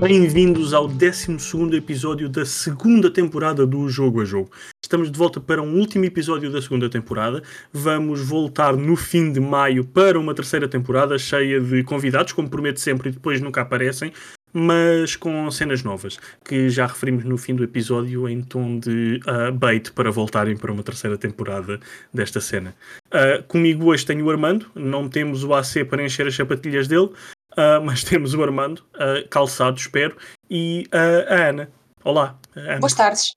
Bem-vindos ao 12 episódio da segunda temporada do Jogo a Jogo. Estamos de volta para um último episódio da segunda temporada. Vamos voltar no fim de maio para uma terceira temporada cheia de convidados, como prometo sempre, e depois nunca aparecem, mas com cenas novas, que já referimos no fim do episódio em tom de uh, bait para voltarem para uma terceira temporada desta cena. Uh, comigo hoje tenho o Armando, não temos o AC para encher as sapatilhas dele, uh, mas temos o Armando, calçado, espero, e a Ana. Olá. Ana. Boas tardes.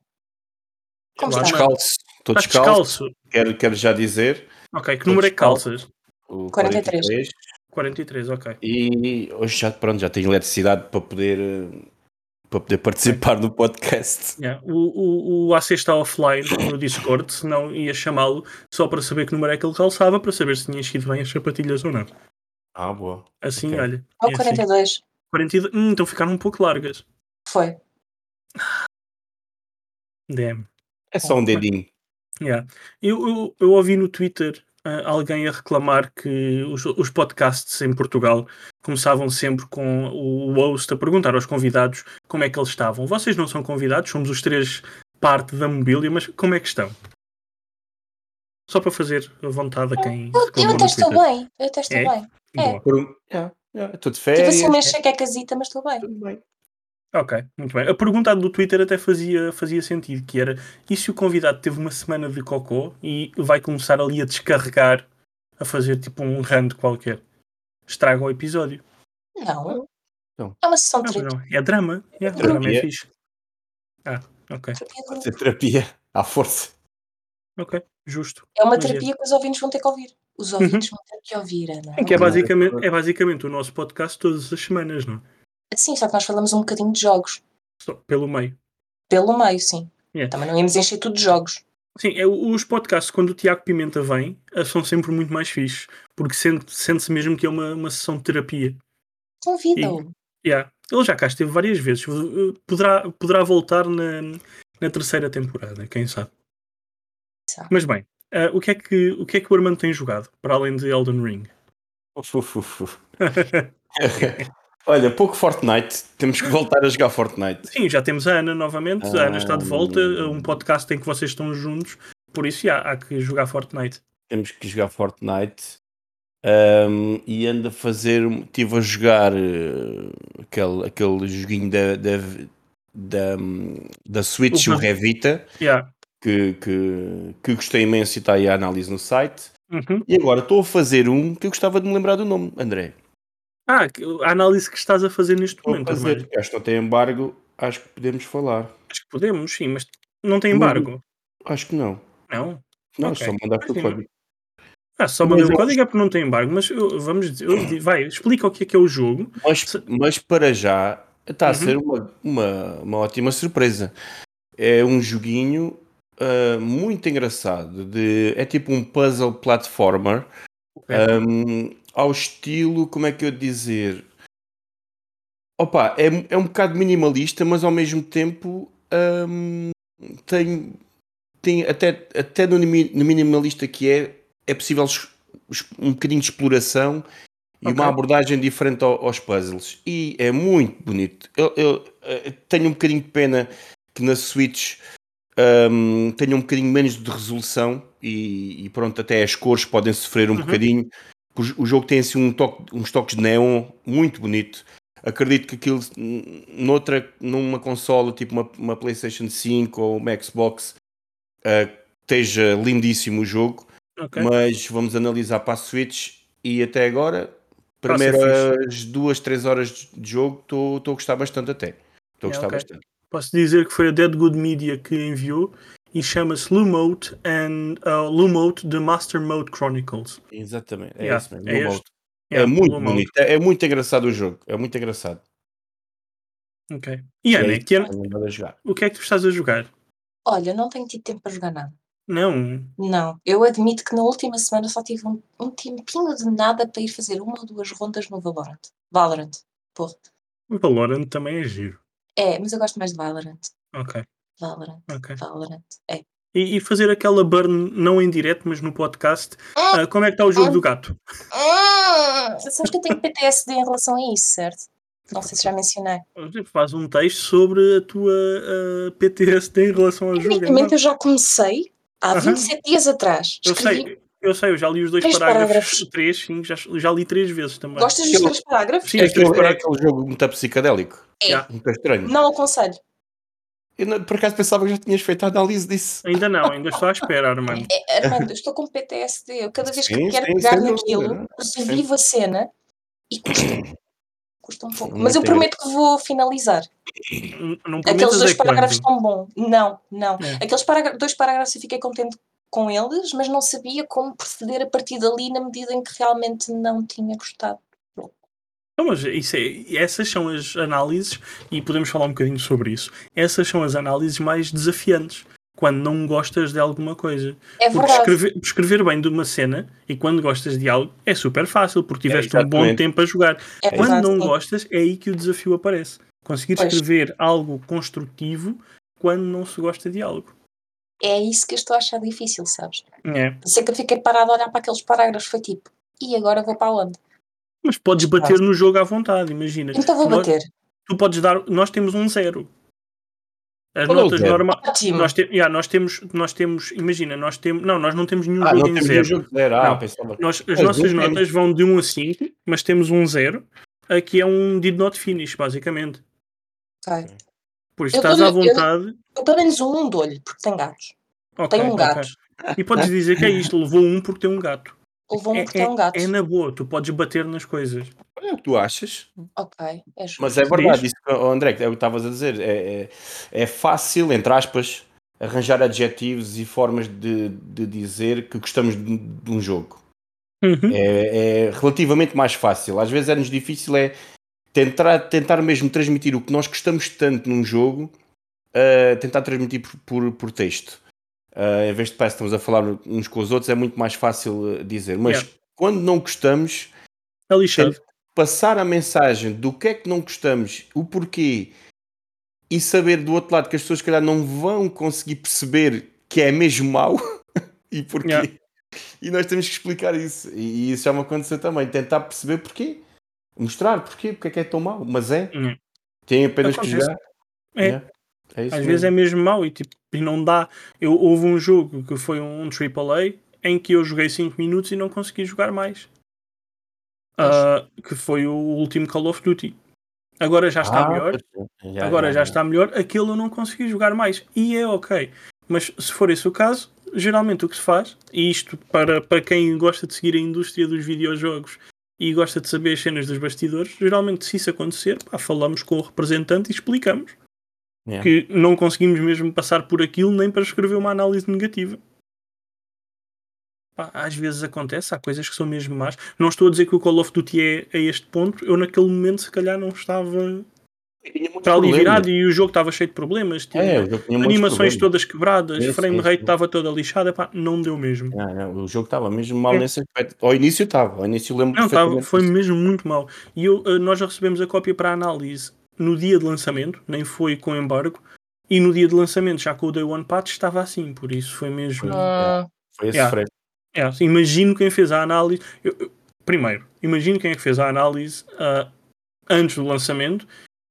Como Estou descalço. Estou descalço. Quero, quero já dizer. Ok, que número é que calças? O 43. 43. 43, ok. E hoje já, pronto, já tenho eletricidade para poder, para poder participar do podcast. Yeah. O, o, o AC está offline no Discord, senão ia chamá-lo só para saber que número é que ele calçava, para saber se tinha enchido bem as sapatilhas ou não. Ah, boa. Assim, okay. olha. Ou é 42. Assim. 42. Hum, então ficaram um pouco largas. Foi. Damn. É só um dedinho. Yeah. Eu, eu, eu ouvi no Twitter uh, alguém a reclamar que os, os, podcasts em Portugal começavam sempre com o host a perguntar aos convidados como é que eles estavam. Vocês não são convidados, somos os três parte da mobília, mas como é que estão? Só para fazer a vontade a quem. Eu, eu até estou bem, eu até estou é? bem. É. Por, yeah, yeah, estou de férias. Tive assim uma chequecasita, mas estou bem. Tudo bem. Ok, muito bem. A pergunta do Twitter até fazia, fazia sentido, que era e se o convidado teve uma semana de cocô e vai começar ali a descarregar, a fazer tipo um rand qualquer? Estraga o episódio. Não. não. É uma sessão de não, É drama. É, drama é fixe. Ah, ok. Pode ser terapia à força. Ok, justo. É uma terapia que os ouvintes vão ter que ouvir. Os ouvintes uhum. vão ter que ouvir, Ana. É que é basicamente, é basicamente o nosso podcast todas as semanas, não é? Sim, só que nós falamos um bocadinho de jogos. Só pelo meio. Pelo meio, sim. Yeah. Também não íamos encher tudo de jogos. Sim, é, os podcasts, quando o Tiago Pimenta vem, eh, são sempre muito mais fixes, porque sente-se mesmo que é uma, uma sessão de terapia. Convida-o. Yeah, ele já cá esteve várias vezes. Eh, poderá, poderá voltar na, na terceira temporada, quem sabe. Mas bem, uh, o, que é que, o que é que o Armando tem jogado, para além de Elden Ring? Uf, uf, uf. Olha, pouco Fortnite, temos que voltar a jogar Fortnite. Sim, já temos a Ana novamente, ah, a Ana está de volta, um podcast em que vocês estão juntos, por isso já, há que jogar Fortnite. Temos que jogar Fortnite um, e ando a fazer, estive a jogar uh, aquele, aquele joguinho da, da, da, da Switch, o, o Revita, yeah. Que, que, que gostei imenso e está aí a análise no site. Uhum. E agora estou a fazer um que eu gostava de me lembrar do nome, André. Ah, a análise que estás a fazer neste Estou momento. A fazer. Acho que não tem embargo, acho que podemos falar. Acho que podemos, sim, mas não tem embargo. Acho que não. Não? Não, okay. só mandar o código. Ah, só mandar o código é porque não tem embargo, mas eu, vamos eu, vai, explica o que é que é o jogo. Mas, mas para já está a uhum. ser uma, uma, uma ótima surpresa. É um joguinho uh, muito engraçado. De, é tipo um puzzle platformer. Okay. Um, ao estilo, como é que eu dizer? Opa, é, é um bocado minimalista, mas ao mesmo tempo hum, tem, tem até, até no, no minimalista que é, é possível um bocadinho de exploração e okay. uma abordagem diferente aos puzzles. E é muito bonito. Eu, eu, eu, eh, tenho um bocadinho de pena que na Switch um, tenha um bocadinho menos de resolução e, e, pronto, até as cores podem sofrer um uhum. bocadinho. O, jogo tem assim um toque, uns toques de neon muito bonito. Acredito que aquilo noutra, numa consola tipo uma, uma PlayStation 5 ou uma Xbox uh, esteja lindíssimo o jogo. Okay. Mas vamos analisar para a Switch e até agora, primeiras duas, três horas de jogo, estou a gostar bastante até. Estou a gostar okay. bastante. Posso dizer que foi a Dead Good Media que enviou e chama-se Lumode and uh, Lumode The Master Mode Chronicles. Exatamente, é yeah, isso mesmo. É, yeah, é muito bonito, é, é, muito engraçado o jogo, é muito engraçado. Ok. E Ana, que ano, o que é que tu estás a jogar? Olha, não tenho tido tempo para jogar nada. Não? Não, eu admito que na última semana só tive um, um tempinho de nada para ir fazer uma ou duas rondas no Valorant. Valorant, porra. Valorant também é giro. É, mas eu gosto mais de Valorant. Ok. Valorant. Ok. Valorant. É. E, e fazer aquela burn não em direto, mas no podcast. Uh, como é que está o jogo do gato? Sabes que eu tenho PTSD em relação a isso, certo? Não sei se já mencionei. Faz um texto sobre a tua uh, PTSD em relação ao jogo. é Tecnicamente eu já comecei há Aham. 27 dias atrás. Eu Escrevi. sei, eu sei, eu já li os dois Três parágrafos. parágrafos. Três, sim, já, já li três vezes também. Gostas dos três parágrafos? Sim, É aquele, é aquele jogo muito psicadélico. É. Já. Muito estranho. Não aconselho. Eu não- por acaso pensava que já tinhas feito a análise disso. Ainda não, ainda estou à espera, Armando. É, Armando, eu estou com PTSD. Eu cada vez que Sim, quero sim, pegar naquilo, revivo a cena e custa. Custa um pouco. Não Mas eu prometo que vou finalizar. Não- Não Aqueles dois é quando. parágrafos estão bons. Não, não. É. Aqueles parágrafos, dois parágrafos eu fiquei contente com eles, mas não sabia como proceder a partir dali na medida em que realmente não tinha gostado. Não, mas isso é, essas são as análises, e podemos falar um bocadinho sobre isso. Essas são as análises mais desafiantes. Quando não gostas de alguma coisa. É Porque verdade. escrever, escrever bem de uma cena e quando gostas de algo é super fácil, porque tiveste um bom tempo a jogar. É Quando verdade, não sim. gostas, é aí que o desafio aparece. Conseguir Pois. escrever algo construtivo quando não se gosta de algo. É isso que eu estou a achar difícil, sabes? É. Por isso é que eu fiquei parado a olhar para aqueles parágrafos. Foi tipo, e agora vou para onde? Mas podes bater no jogo à vontade, imagina. Então vou Nós- bater. Tu podes dar. Nós temos um zero. As Qual é notas zero? normais. Nós, te- yeah, nós temos, nós temos, imagina, nós temos, não, nós não temos nenhum Ah, jogo não em temos zero. um jogo zero. Ah, Não. Nós, as Mas nossas temos. notas vão de 1 a 5, mas temos um 0, que é um did not finish, basicamente. Ok. Por isso Eu estás à dou-lhe- eu- vontade. Eu pelo menos um dou-lhe, porque tem gatos. Ok, Tem um gato. E podes dizer que é isto, levou um porque tem um gato. Levou um É, porque tem um gato. é, é na boa, tu podes bater nas coisas. É o que tu achas. Ok, é justo. Mas é verdade, isso oh, André, é o que estavas a dizer. É, é, é fácil, entre aspas, arranjar adjetivos e formas de, de dizer que gostamos de, de um jogo. Uhum. É, é relativamente mais fácil. Às vezes é-nos difícil é tentar, tentar mesmo transmitir o que nós gostamos tanto num jogo, uh, tentar transmitir por, por, por texto. Uh, em vez de parece que estamos a falar uns com os outros, é muito mais fácil uh, dizer. Mas Yeah. quando não gostamos, É passar a mensagem do que é que não gostamos, o porquê, e saber do outro lado que as pessoas, se calhar, não vão conseguir perceber que é mesmo mau e porquê. Yeah. E nós temos que explicar isso. E, e isso já me aconteceu também. Tentar perceber porquê. Mostrar porquê, porque é que é tão mau. Mas é. Tem apenas que jogar. É. Yeah. É isso Às mesmo. vezes é mesmo mau e, tipo, e não dá. Eu, houve um jogo que foi um AAA em que eu joguei 5 minutos e não consegui jogar mais. Ah, que foi o último Call of Duty. Agora já está Ah, melhor. é. Já, Agora já já. está melhor. Aquele eu não consegui jogar mais. E é ok. Mas se for esse o caso, geralmente o que se faz, e isto para, para quem gosta de seguir a indústria dos videojogos e gosta de saber as cenas dos bastidores, geralmente se isso acontecer, pá, falamos com o representante e explicamos Yeah. que não conseguimos mesmo passar por aquilo nem para escrever uma análise negativa. Pá, às vezes acontece, há coisas que são mesmo más. Não estou a dizer que o Call of Duty é a este ponto, eu naquele momento se calhar não estava Para ali problemas. virado e o jogo estava cheio de problemas. Tinha É, animações todas quebradas, Sim, frame sim, rate estava toda lixada, pá, não deu mesmo. Não, não, o jogo estava mesmo mal É. nesse aspecto. Ao início estava. Ao início lembro Não, estava, perfeitamente foi mesmo muito mal. E eu, eh, nós já recebemos a cópia para análise no dia de lançamento, nem foi com embargo, e no dia de lançamento, já com o Day One Patch, estava assim, por isso foi mesmo. Hum, Foi esse Yeah. frete. É, assim, imagino quem fez a análise. eu- eu- primeiro, imagino quem é que fez a análise ah, antes do lançamento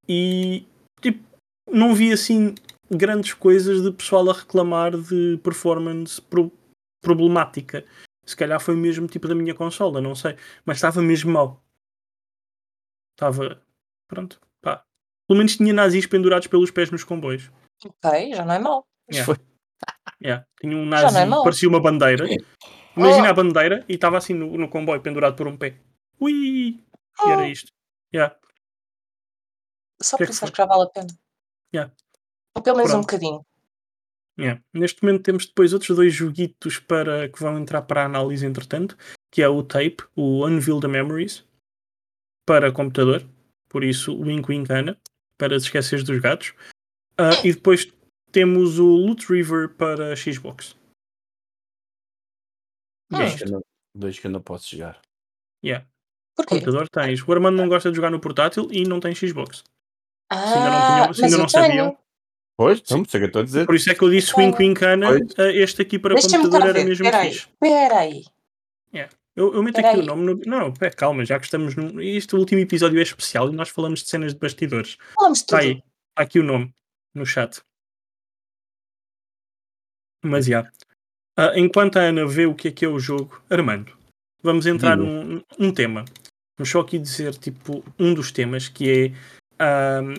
e tipo, não vi assim grandes coisas de pessoal a reclamar de performance pro- problemática. Se calhar foi mesmo tipo da minha consola, não sei. Mas estava mesmo mal. Estava. Pronto. Pá. Pelo menos tinha nazis pendurados pelos pés nos comboios. ok, já não é mau. Yeah. Foi. Yeah. Tinha um Já não é nazi, mau. parecia uma bandeira. Imagina Oh. a bandeira e estava assim no, no comboio pendurado por um pé. Ui! E era isto. Yeah. Só Que é por que isso acho que já vale a pena. Yeah. Ou pelo menos um Pronto. bocadinho. Yeah. Neste momento temos depois outros dois joguitos para, que vão entrar para a análise entretanto, que é o Tape, o Unveil the Memories, para computador. Por isso, wink wink Ana, para te esqueceres dos gatos. Ah, e depois temos o Loot River para Xbox. Hum. Dois que eu não- Dois que eu não posso jogar. Yeah. Porquê? Computador tens. O Armando não gosta de jogar no portátil e não tem Xbox. Ah, ainda não tinham- se mas ainda não sabiam. Pois, não sei o que estou a dizer. Por isso é que eu disse. Wink Wink Ana, ah, este aqui para Deixa-me computador era ver. mesmo Espera aí. fixe. Espera aí. Eu, eu meto aqui o nome. No... Não, pé, calma, já que estamos. No... Este último episódio é especial e nós falamos de cenas de bastidores. Falamos de Está tudo. aí, está aqui o nome no chat. Mas já. Ah, enquanto a Ana vê o que é que é o jogo, Armando, vamos entrar num um tema. Vamos só aqui dizer, tipo, um dos temas que é. Ahm,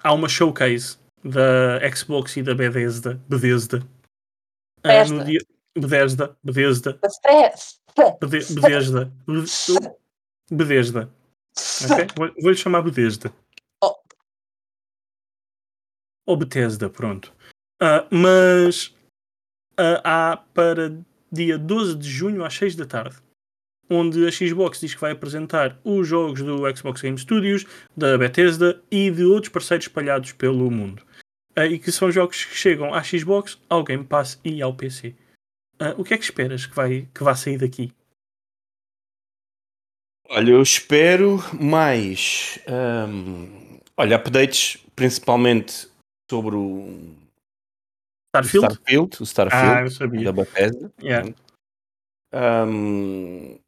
há uma showcase da Xbox e da Bethesda. Bethesda. Bethesda. no dia, Bethesda. Bethesda. Bethesda. Bethesda. ok? Vou- Vou-lhe chamar Bethesda. Oh. Ou Bethesda, pronto. Ah, mas ah, há para dia 12 de junho às 6 da tarde, onde a Xbox diz que vai apresentar os jogos do Xbox Game Studios, da Bethesda e de outros parceiros espalhados pelo mundo. Ah, e que são jogos que chegam à Xbox, ao Game Pass e ao PC. Ah, o que é que esperas que vai, que vá sair daqui? Olha, eu espero mais. hum, olha, updates, principalmente sobre o o Starfield? Starfield, o Ah, Starfield sabia. da Bethesda. Yeah. Hum,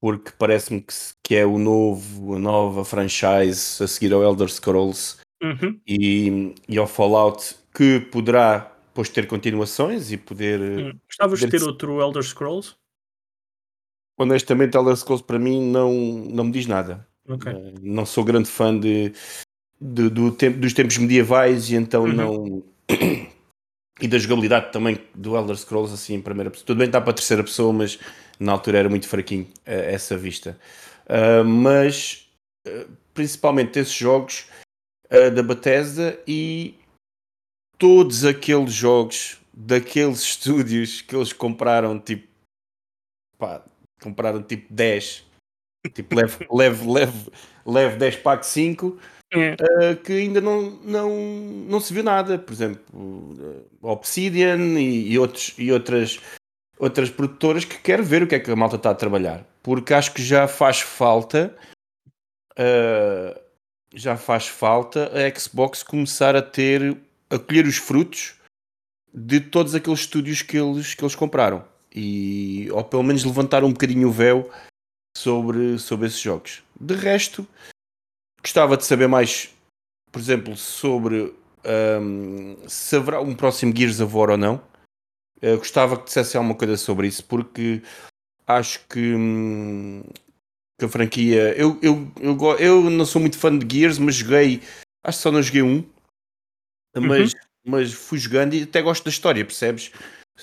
porque parece-me que, que é o novo, a nova franchise a seguir ao Elder Scrolls Uhum. e, e ao Fallout que poderá depois ter continuações e poder. Hum. Gostavas de ter outro Elder Scrolls? Honestamente, Elder Scrolls para mim não, não me diz nada. Ok. Eh, Não sou grande fã de, de- do tempo, dos tempos medievais e então Uhum. não. e da jogabilidade também do Elder Scrolls assim em primeira pessoa. Tudo bem, está para a terceira pessoa, mas na altura era muito fraquinho eh, essa vista. Ah, mas eh, principalmente esses jogos ah, da Bethesda e todos aqueles jogos daqueles estúdios que eles compraram tipo pá, compraram tipo 10 tipo leve, leve, leve, leve 10 pack 5 É. uh, que ainda não, não, não se viu nada por exemplo Obsidian e, e, outros, e outras outras produtoras que quero ver o que é que a malta está a trabalhar porque acho que já faz falta uh, já faz falta a Xbox começar a ter a colher os frutos de todos aqueles estúdios que eles, que eles compraram e ou pelo menos levantar um bocadinho o véu sobre, sobre esses jogos. De resto, gostava de saber mais, por exemplo, sobre hum, se haverá um próximo Gears of War ou não. Eu gostava que dissesse alguma coisa sobre isso, porque acho que, hum, que a franquia. Eu, eu, eu, eu não sou muito fã de Gears, mas joguei. Acho que só não joguei um. Mas, mas fui jogando e até gosto da história, percebes?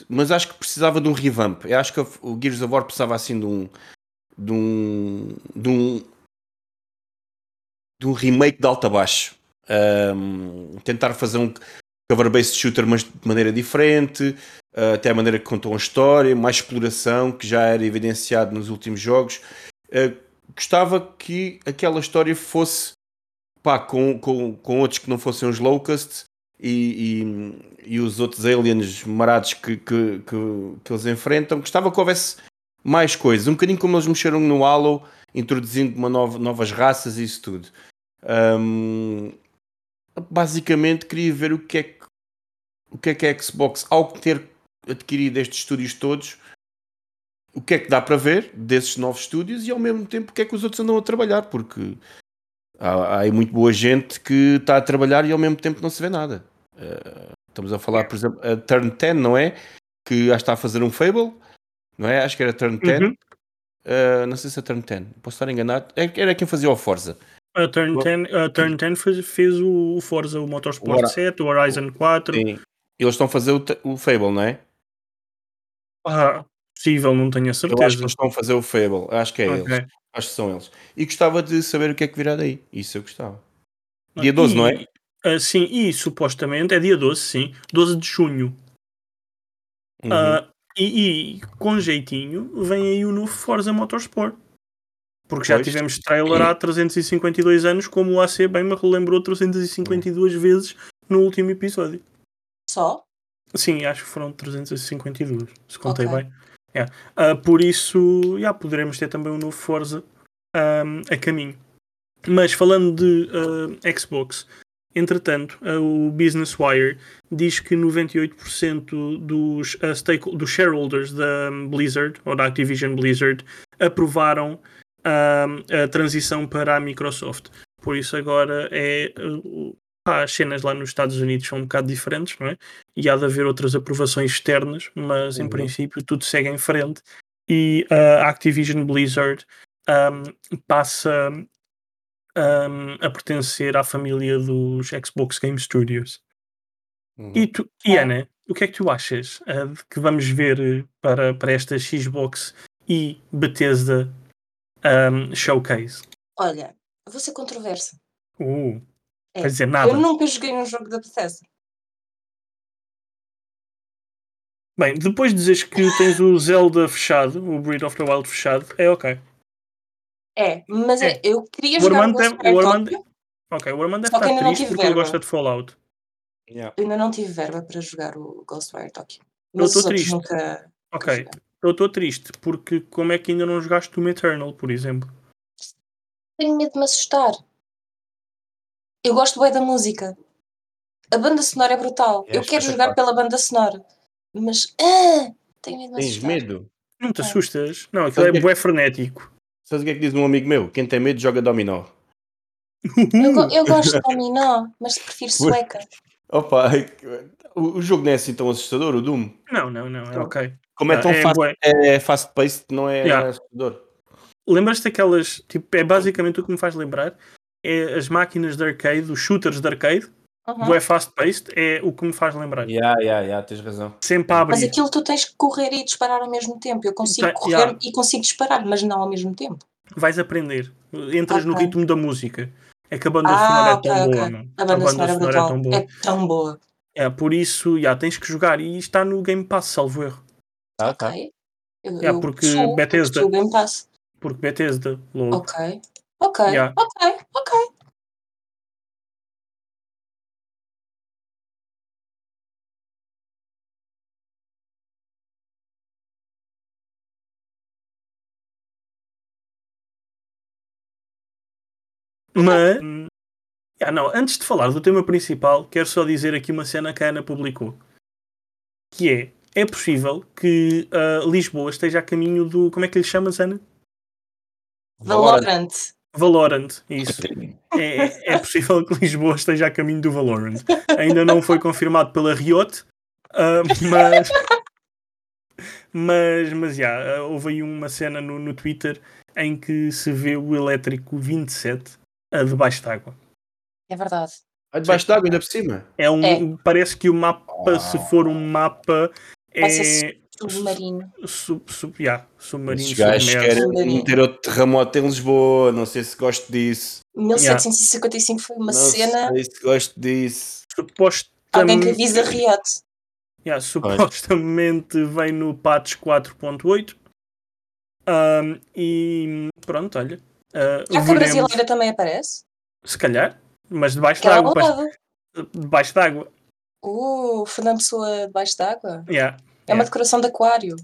Mas acho que precisava de um revamp. Eu acho que o Gears of War precisava assim de um. de um. de um. de um remake de alta a baixo. Um, tentar fazer um cover-based shooter, mas de maneira diferente. uh, até a maneira que contou a história, mais exploração, que já era evidenciado nos últimos jogos. Uh, gostava que aquela história fosse pá, com, com, com outros que não fossem os Locusts e, e, e os outros aliens marados que, que, que, que eles enfrentam. Gostava que houvesse mais coisas, um bocadinho como eles mexeram no Halo, introduzindo uma nova, novas raças e isso tudo. Um, basicamente queria ver o que é que o que é que a Xbox, ao ter adquirido estes estúdios todos, o que é que dá para ver desses novos estúdios e ao mesmo tempo o que é que os outros andam a trabalhar, porque há, há aí muito boa gente que está a trabalhar e ao mesmo tempo não se vê nada. Uh, estamos a falar, por exemplo, a Turn 10, não é? Que que está a fazer um Fable, não é? Acho que era Turn 10. Uhum. Uh, não sei se é Turn 10, posso estar enganado. É- Era quem fazia o Forza. A Turn Bom. 10, a Turn 10 fez, fez o Forza, o Motorsport Ora- 7, o Horizon 4. Sim. Eles estão a fazer o, o Fable, não é? Ah, possível, não tenho a Eu acho que certeza. eles estão a fazer o Fable. Acho que é Ok. eles. Acho que são eles. E gostava de saber o que é que virá daí. Isso eu gostava. Dia 12, não é? Ah, sim, e supostamente é dia 12, sim. 12 de junho. Uhum. Ah, e, e com jeitinho vem aí o novo Forza Motorsport. Porque já Pois. tivemos trailer há 352 anos, como o AC bem me relembrou 352 vezes no último episódio. Só? Sim, acho que foram 352, se contei Ok. bem. Yeah. Ah, por isso, já poderemos ter também um novo Forza ahm, a caminho. Mas falando de ah, Xbox, Entretanto, a- o Business Wire diz que 98% dos, uh, dos shareholders da Blizzard, ou da Activision Blizzard, aprovaram um, a transição para a Microsoft. Por isso agora é uh, as cenas lá nos Estados Unidos são um bocado diferentes, não é? E há de haver outras aprovações externas, mas em Uhum. princípio tudo segue em frente. E a Activision Blizzard um, passa um, a pertencer à família dos Xbox Game Studios. Uhum. E, tu, e Ana, o que é que tu achas uh, de que vamos ver uh, para, para esta Xbox e Bethesda um, Showcase? Olha, vou ser controversa. Uh, É, quer dizer nada. Eu nunca joguei um jogo da Bethesda. Bem, depois de dizeres que tens o Zelda fechado, o Breath of the Wild fechado, é ok. É, mas é, É. eu queria O jogar o Armando deve- Ghostwire o Armando-. Ok, o Armando deve estar triste porque ele verba. gosta de Fallout. Yeah. Eu ainda não tive verba para jogar o Ghostwire Tokyo. Eu estou triste. nunca. Ok, joguei. eu estou triste porque como é que ainda não jogaste Doom Eternal, por exemplo? Tenho medo de me assustar. Eu gosto bem da música. A banda sonora é brutal. É eu quero jogar pela banda sonora. Mas ah, tenho medo de Tens assustar. medo? Não te É. assustas? Não, aquilo Sabe é que é bué frenético. Sabes o que é que diz um amigo meu? Quem tem medo joga dominó. Eu, go- eu gosto de dominó, mas prefiro sueca. Opa, o, o jogo não é assim tão assustador, o Doom. Não, não, não, é Não. ok. Como é Ah, tão é fast, bué. é fast paced, não é Yeah. assustador. Lembras-te daquelas, tipo, é basicamente o que me faz lembrar, é as máquinas de arcade, os shooters de arcade, Uhum. bué fast-paced, é o que me faz lembrar. Yeah, yeah, yeah, tens razão. Sempre a abrir. Mas aquilo tu tens que correr e disparar ao mesmo tempo. Eu consigo Tá, correr yeah. e consigo disparar, mas não ao mesmo tempo. Vais aprender. Entras no Ok. ritmo da música. É que a banda Ah, sonora é ok, tão ok. boa, não? A banda, sonora é brutal. tão boa. É tão boa. É, por isso, já, tens que jogar. E está no Game Pass, salvo erro. Ah, tá. Ok. Eu, eu porque sou- Bethesda-. Porque Bethesda, logo. Ok. Ok. Yeah. Ok. Mas, ah, não, antes de falar do tema principal, quero só dizer aqui uma cena que a Ana publicou. Que é, é possível que ah, Lisboa esteja a caminho do... Como é que lhe chamas, Ana? Valorant. Valorant, isso. É, é possível que Lisboa esteja a caminho do Valorant. Ainda não foi confirmado pela Riot, ah, mas... Mas, mas, já, ah, houve aí uma cena no, no Twitter em que se vê o elétrico 27 ah, debaixo d'água. É verdade. Vai debaixo d'água ainda por cima. É um, É. Parece que o mapa, se for um mapa, Vai é Submarino. sub, sub, yeah, submarino, Esses gajos submerso. querem Submarino. meter outro terremoto em Lisboa. Não sei se gosto disso. 1755 foi uma não cena. sei se gosto disso. Alguém que Supostamente, avisa Riot. yeah, supostamente vem no patch 4.8. Um, e pronto, olha. Uh, Já que a brasileira também aparece. se calhar, mas debaixo d'água. ao debaixo-. Debaixo d'água. Uh, Fernando Pessoa debaixo d'água. Yeah, É uma É. decoração de aquário.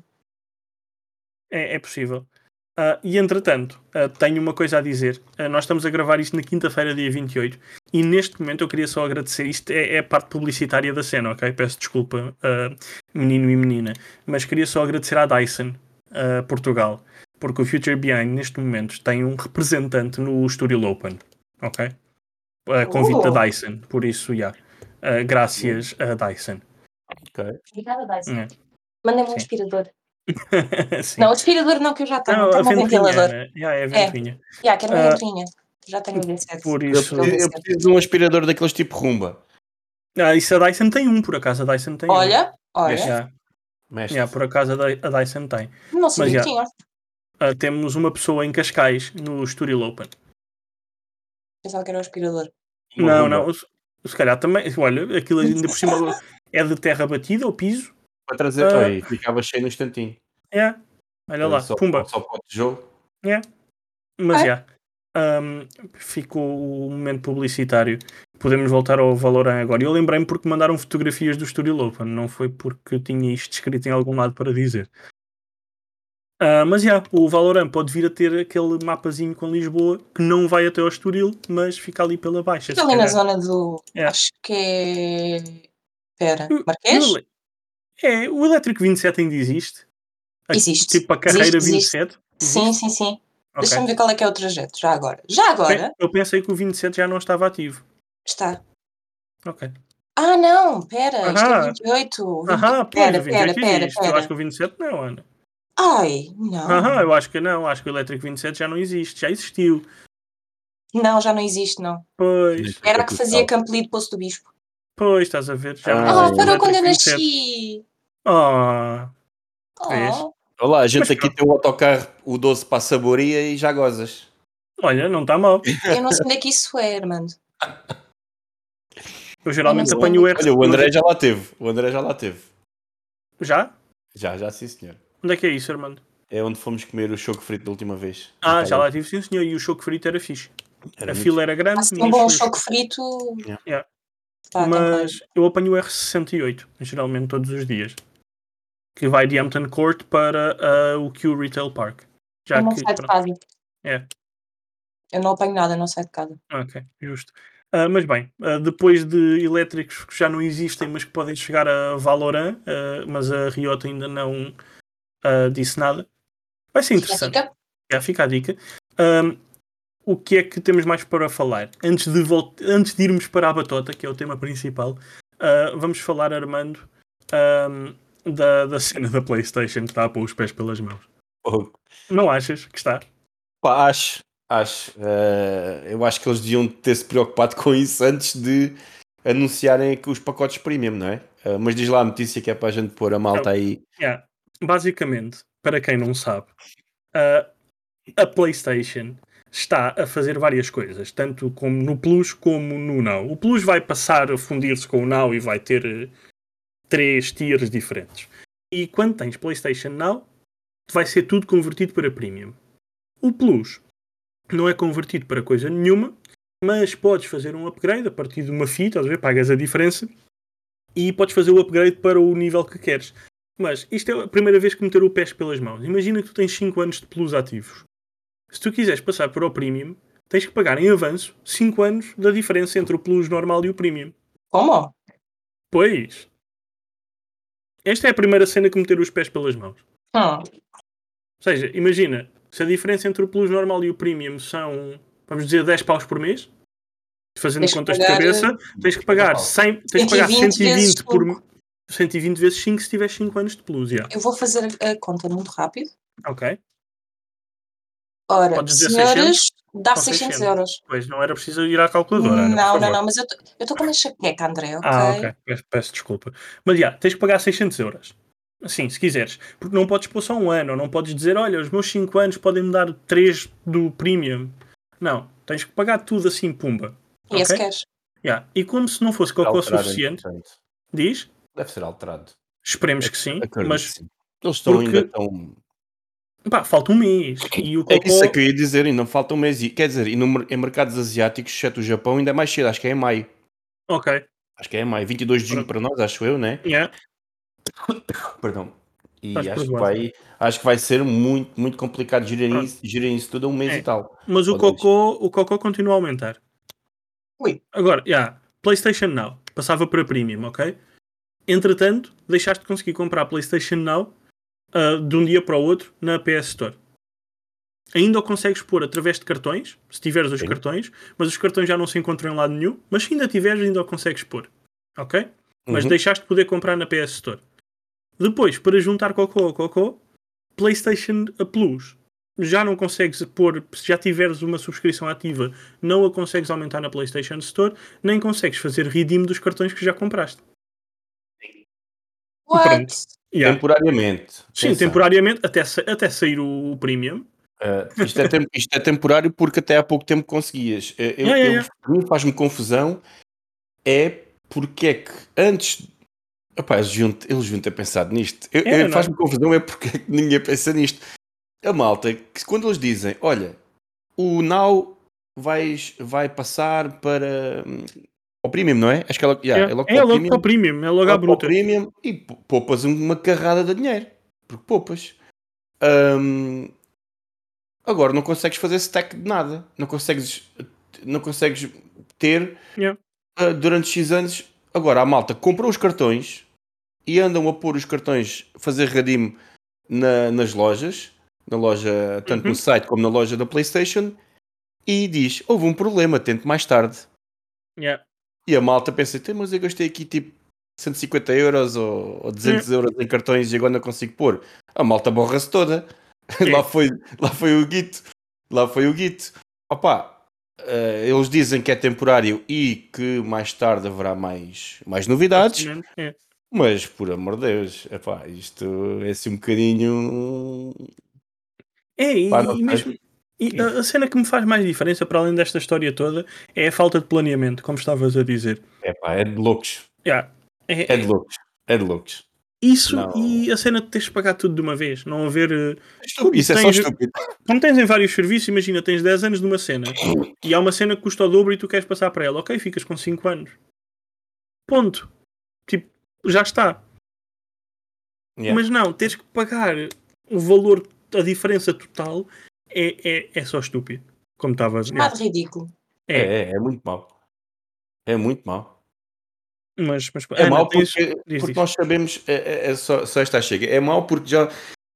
é, é possível. Ah, e entretanto, ah, tenho uma coisa a dizer. Ah, nós estamos a gravar isto na quinta-feira, dia 28, e neste momento eu queria só agradecer. Isto é, é a parte publicitária da cena, ok? Peço desculpa, ah, menino e menina, mas queria só agradecer à Dyson ah, Portugal, porque o Future Behind neste momento tem um representante no Studio Open, ok? A convite Oh. da Dyson, por isso, já. Ah, graças a Dyson. Ok. Obrigada, Dyson. É. Mandem-me um Sim. aspirador. Sim. Não, aspirador não, que eu já tenho. Não, a Tenho um ventilador. né? Já, é a ventoinha. Já, quero uma ventoinha. Já tenho o V7. Por Eu isso. preciso, eu preciso de um aspirador daqueles tipo rumba. Ah, isso a Dyson tem um, por acaso a Dyson tem Olha, um. olha. Já, Mestre. já, por acaso a Dy- a Dyson tem. Não sabia já. que tinha. Ah, temos uma pessoa em Cascais, no Estoril Open. Pensava que era o aspirador. Não, não, se, se calhar também. Olha, aquilo ainda por cima é de terra batida, o piso. Para trazer. Ah. Aí, ficava cheio no instantinho. É. Olha lá, Só, pumba. Só para o tijolo. Mas Ah. já. Ahm, ficou o momento publicitário. Podemos voltar ao Valorant agora. Eu lembrei-me porque mandaram fotografias do Estoril Open, não foi porque tinha isto escrito em algum lado para dizer. Ah, mas já, o Valorant pode vir a ter aquele mapazinho com Lisboa que não vai até ao Estoril, mas fica ali pela baixa. Fica ali na zona do. É. Acho que é. Espera, O- Marquês? É, o Elétrico 27 ainda existe? Existe. Tipo a carreira Existe, existe. 27? Sim, Existe? sim, sim. Ok. Deixa-me ver qual é que é o trajeto, já agora. Já agora? Eu pensei que o 27 já não estava ativo. Está. Ok. Ah, não, pera, isto é Aham. 28. 20... Aham, pois, Pera, o 28 pera, pera, existe. Eu pera. acho que o 27 não, Ana. Ai, não. Aham, eu acho que não. Acho que o Elétrico 27 já não existe. Já existiu. Não, já não existe, não. Pois, Era a que fazia Capital. Campo Lido Poço do Bispo. pois, estás a ver. Já Ah, Ah, existe o parou quando eu Elétrico 27. nasci. Oh, Vês? Oh, Olá, a gente Mas aqui tem o autocarro, o 12 para a saboria e já gozas. olha, não está mal. eu não sei onde é que isso é, Armando. Eu geralmente Eu não apanho o sei. R. Olha, o André já lá teve. O André já lá teve. Já? Já, já, sim, senhor. Onde é que é isso, Armando? É onde fomos comer o choco frito da última vez. Ah, já Então, lá tive, sim, senhor. E o choco frito era fixe. era a muito- fila era grande, Assim, um bom mas, choco frito. Yeah. Pá, tem mas eu apanho o R68, geralmente todos os dias. Que vai de Hampton Court para ah, o Q Retail Park. Já Eu não que. saio de casa. É. Eu não apanho nada, não saio de casa. Ok, justo. Ah, mas bem, ah, depois de elétricos que já não existem, mas que podem chegar a Valorant, ah, mas a Riot ainda não ah, disse nada, vai ser interessante. Fica? Já fica a dica. Ahm, o que é que temos mais para falar? Antes de, volt- Antes de irmos para a batota, que é o tema principal, ah, vamos falar, Armando, ahm, da, da cena da PlayStation que está a pôr os pés pelas mãos. Oh, Não achas que está? pá, acho, acho. Eh, eu acho que eles deviam ter se preocupado com isso antes de anunciarem que os pacotes premium, não é? Eh, mas diz lá a notícia que é para a gente pôr a malta aí. Yeah. Basicamente, para quem não sabe, a PlayStation está a fazer várias coisas, tanto como no Plus como no Now. O Plus vai passar a fundir-se com o Now e vai ter eh, três tiers diferentes. E quando tens PlayStation Now, vai ser tudo convertido para Premium. O Plus não é convertido para coisa nenhuma, mas podes fazer um upgrade a partir de uma fee, estás a ver? Pagas a diferença e podes fazer o upgrade para o nível que queres. Mas isto é a primeira vez que meter o pés pelas mãos. Imagina que tu tens 5 anos de Plus ativos. Se tu quiseres passar para o Premium, tens que pagar em avanço 5 anos da diferença entre o Plus normal e o Premium. Como? Pois. Esta é a primeira cena que meter os pés pelas mãos. Hum. Ou seja, imagina, se a diferença entre o Plus normal e o Premium são, vamos dizer, 10 paus por mês, fazendo Tens contas pagar, de cabeça, tens que pagar, 100, tens que pagar 120 vezes 120 por 120 vezes 5 se tiveres 5 anos de Plus, já. Eu vou fazer a conta muito rápido. Ok? Ora, senhoras, dá Ou 600 600. euros. Pois não era preciso ir à calculadora. Ana, por Não, não, não, mas eu estou com uma chapeca, André, ok? Ah, ok. Peço, peço desculpa. Mas já, tens que pagar 600 euros. Assim, se quiseres. Porque não podes pôr só um ano. Ou não podes dizer, olha, os meus 5 anos podem-me dar 3 do premium. Não. Tens que pagar tudo assim, pumba. E esse ok? queres? Já. E como se não fosse cocô suficiente, diz, Deve ser alterado. esperemos que sim, Acredito mas que sim. Eles estão porque- ainda tão. pá, falta um mês. E o É isso é que eu ia dizer, ainda falta um mês. E, quer dizer, e no em mercados asiáticos, exceto o Japão, ainda é mais cedo, acho que é em maio. Ok. Acho que é em maio, 22 de junho para nós, acho eu, né? Yeah. Perdão. E Estás acho que, vai, acho que vai ser muito, muito complicado gerir isso, gerir isso tudo a um mês É. e tal. Mas o cocô, o cocô continua a aumentar. Ui. Agora, já, PlayStation Now. Passava para Premium, ok? Entretanto, deixaste de conseguir comprar a PlayStation Now ah, de um dia para o outro na PS Store. Ainda o consegues pôr através de cartões, se tiveres os Sim. cartões, mas os cartões já não se encontram em lado nenhum. Mas se ainda tiveres, ainda o consegues pôr, ok? Mas Uhum. deixaste de poder comprar na PS Store. Depois, para juntar cocô ao cocô, PlayStation Plus. Já não consegues pôr, se já tiveres uma subscrição ativa, não a consegues aumentar na PlayStation Store, nem consegues fazer redeem dos cartões que já compraste. Yeah. Temporariamente. Sim, Atenção. temporariamente, até, até sair o, o Premium. Uh, isto, é tem- isto é temporário porque até há pouco tempo conseguias. Uh, Eu, Yeah, yeah, eu- faz-me confusão é porque é que antes. Epá, eles deviam, eles deviam ter pensado nisto. Eu- É, eu- é? faz-me confusão é porque é que ninguém pensa nisto. A malta, que quando eles dizem, olha, o vais, vai passar para ao premium, não é? Acho que é logo, yeah, é, é logo é logo premium, para o Premium, é logo à o bruta. premium e pou- poupas uma carrada de dinheiro. Porque poupas. Hum, agora não consegues fazer stack de nada. Não consegues, não consegues ter Yeah. uh, durante X anos. Agora a malta comprou os cartões e andam a pôr os cartões, fazer redeem na- nas lojas, na loja, tanto Uhum. no site como na loja da PlayStation, e diz: houve um problema, tente mais tarde. Yeah. E a malta pensa, "Tem, mas eu gastei aqui tipo 150 euros ou, ou 200 euros em cartões e agora não consigo pôr. A malta borra-se toda. É. lá, foi, lá foi o Git. Lá foi o Git. Opa, eh, eles dizem que é temporário e que mais tarde haverá mais, mais novidades, É. mas por amor de Deus, epá, isto é assim um bocadinho. É, e, Pá, e mesmo. E a, a cena que me faz mais diferença, para além desta história toda, é a falta de planeamento, como estavas a dizer. Epá, é de loucos. Yeah. É, É de loucos. É de loucos. isso Não. e a cena de teres de pagar tudo de uma vez, não haver. eh, Estúpido, Isso é só Tens- estúpido. Como tens em vários serviços, imagina, tens 10 anos de uma cena e há uma cena que custa o dobro e tu queres passar para ela, ok, ficas com 5 anos. Ponto. Tipo, já está. Yeah. Mas não, tens que pagar o valor, a diferença total é, é, é só estúpido. Como estava a dizer. Chamado ridículo. É, É, é, é muito mau. É muito mau. mas, mas É Ana, mau porque, diz, porque diz. nós sabemos, é, é- é só, só esta chega. É mau porque já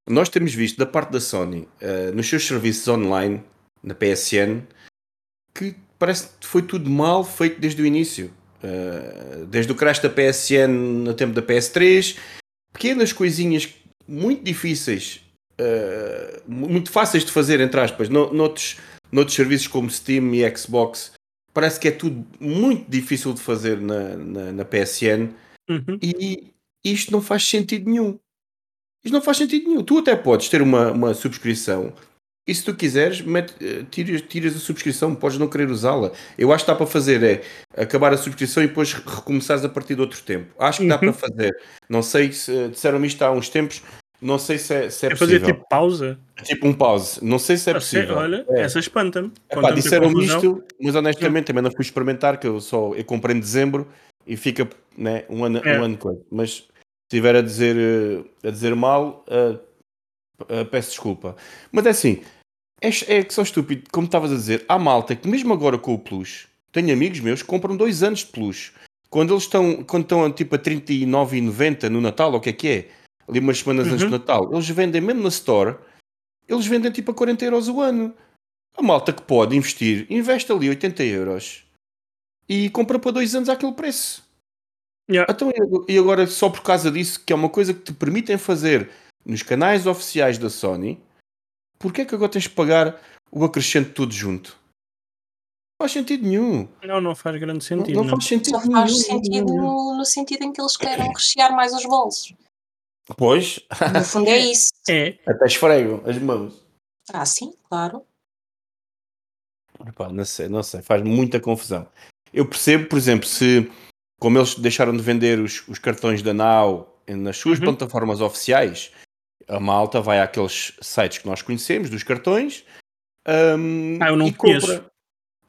nós temos visto da parte da Sony eh, nos seus serviços online, na PSN, que parece que foi tudo mal feito desde o início. Eh, desde o crash da PSN no tempo da PS3, pequenas coisinhas muito difíceis, eh, mu- muito fáceis de fazer, entre aspas, no, noutros, noutros serviços como Steam e Xbox. Parece que é tudo muito difícil de fazer na, na, na PSN Uhum. e isto não faz sentido nenhum. Isto não faz sentido nenhum. Tu até podes ter uma, uma subscrição e se tu quiseres, eh, tiras, tiras a subscrição, podes não querer usá-la. Eu acho que dá para fazer é acabar a subscrição e depois recomeçares a partir de outro tempo. Acho que dá Uhum. para fazer. Não sei se disseram isto há uns tempos, não sei se é, se é É fazer possível. tipo pausa. Tipo um pause. Não sei se é Ah, sei, possível. Olha, É. essa espanta-me. Tanta disseram-me isto, mas honestamente também não fui experimentar, que eu só eu comprei em dezembro e fica né, um, ano, É. um ano coisa. Mas se estiver a dizer, eh, a dizer mal, eh, eh, peço desculpa. Mas é assim, é, é que só estúpido, como estavas a dizer, há malta que mesmo agora com o Plus, tenho amigos meus que compram dois anos de Plus. Quando eles estão, quando estão tipo a 39,90 no Natal, ou o que é que é? Ali umas semanas antes Uhum. do Natal, eles vendem mesmo na Store, eles vendem tipo a 40 euros o ano. A malta que pode investir, investe ali 80 euros e compra para dois anos àquele preço. Yeah. Então, e- agora, só por causa disso, que é uma coisa que te permitem fazer nos canais oficiais da Sony, porquê é que agora tens de pagar o acrescente tudo junto? Não faz sentido nenhum. Não, não faz grande Não, sentido. não não. faz sentido Só faz nenhum, sentido nenhum. no, no sentido em que eles queiram rechear mais os bolsos. Pois, No fundo é isso. É, até esfregam as mãos. Ah, sim, claro. Epá, não sei, não sei, faz muita confusão. Eu percebo, por exemplo, se como eles deixaram de vender os, os cartões da Now nas suas Uhum. plataformas oficiais, a malta vai àqueles sites que nós conhecemos dos cartões hum, Ah, eu não e conheço. compra.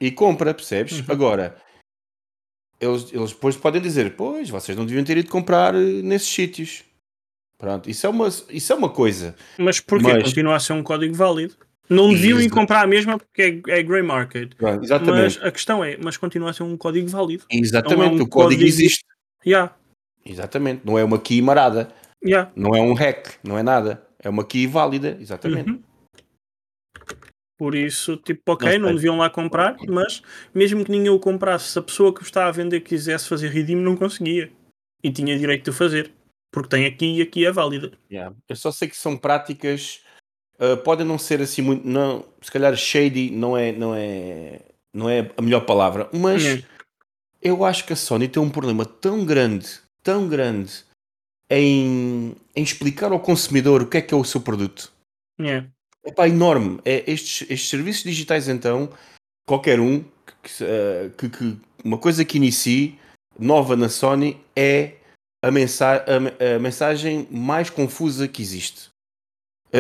E compra, percebes? Uhum. Agora, eles, eles depois podem dizer, pois, vocês não deviam ter ido comprar eh, nesses sítios. Pronto, isso é uma, isso é uma coisa. mas porquê? Mas- Continua a ser um código válido. Não deviam ir comprar a mesma porque é, é grey market. Pronto, Mas exatamente. a questão é, mas continua a ser um código válido. exatamente, não é um o código código- existe. Yeah, Exatamente, não é uma key marada. yeah. Não é um hack, não é nada. É uma key válida, exatamente. Uhum. Por isso, tipo, ok, Não não, deviam lá comprar, mas mesmo que ninguém o comprasse, se a pessoa que o está a vender quisesse fazer redeem, não conseguia. E tinha direito de fazer. Porque tem aqui e aqui é válida. Yeah. Eu só sei que são práticas, uh, podem não ser assim muito, não, se calhar shady não é, não é, não é a melhor palavra, mas É. eu acho que a Sony tem um problema tão grande, tão grande em, em explicar ao consumidor o que é que é o seu produto. É. É pá, enorme. É, estes, estes serviços digitais, então, qualquer um, que, que- que- uma coisa que inicie, nova na Sony, é a, mensa a, a mensagem mais confusa que existe.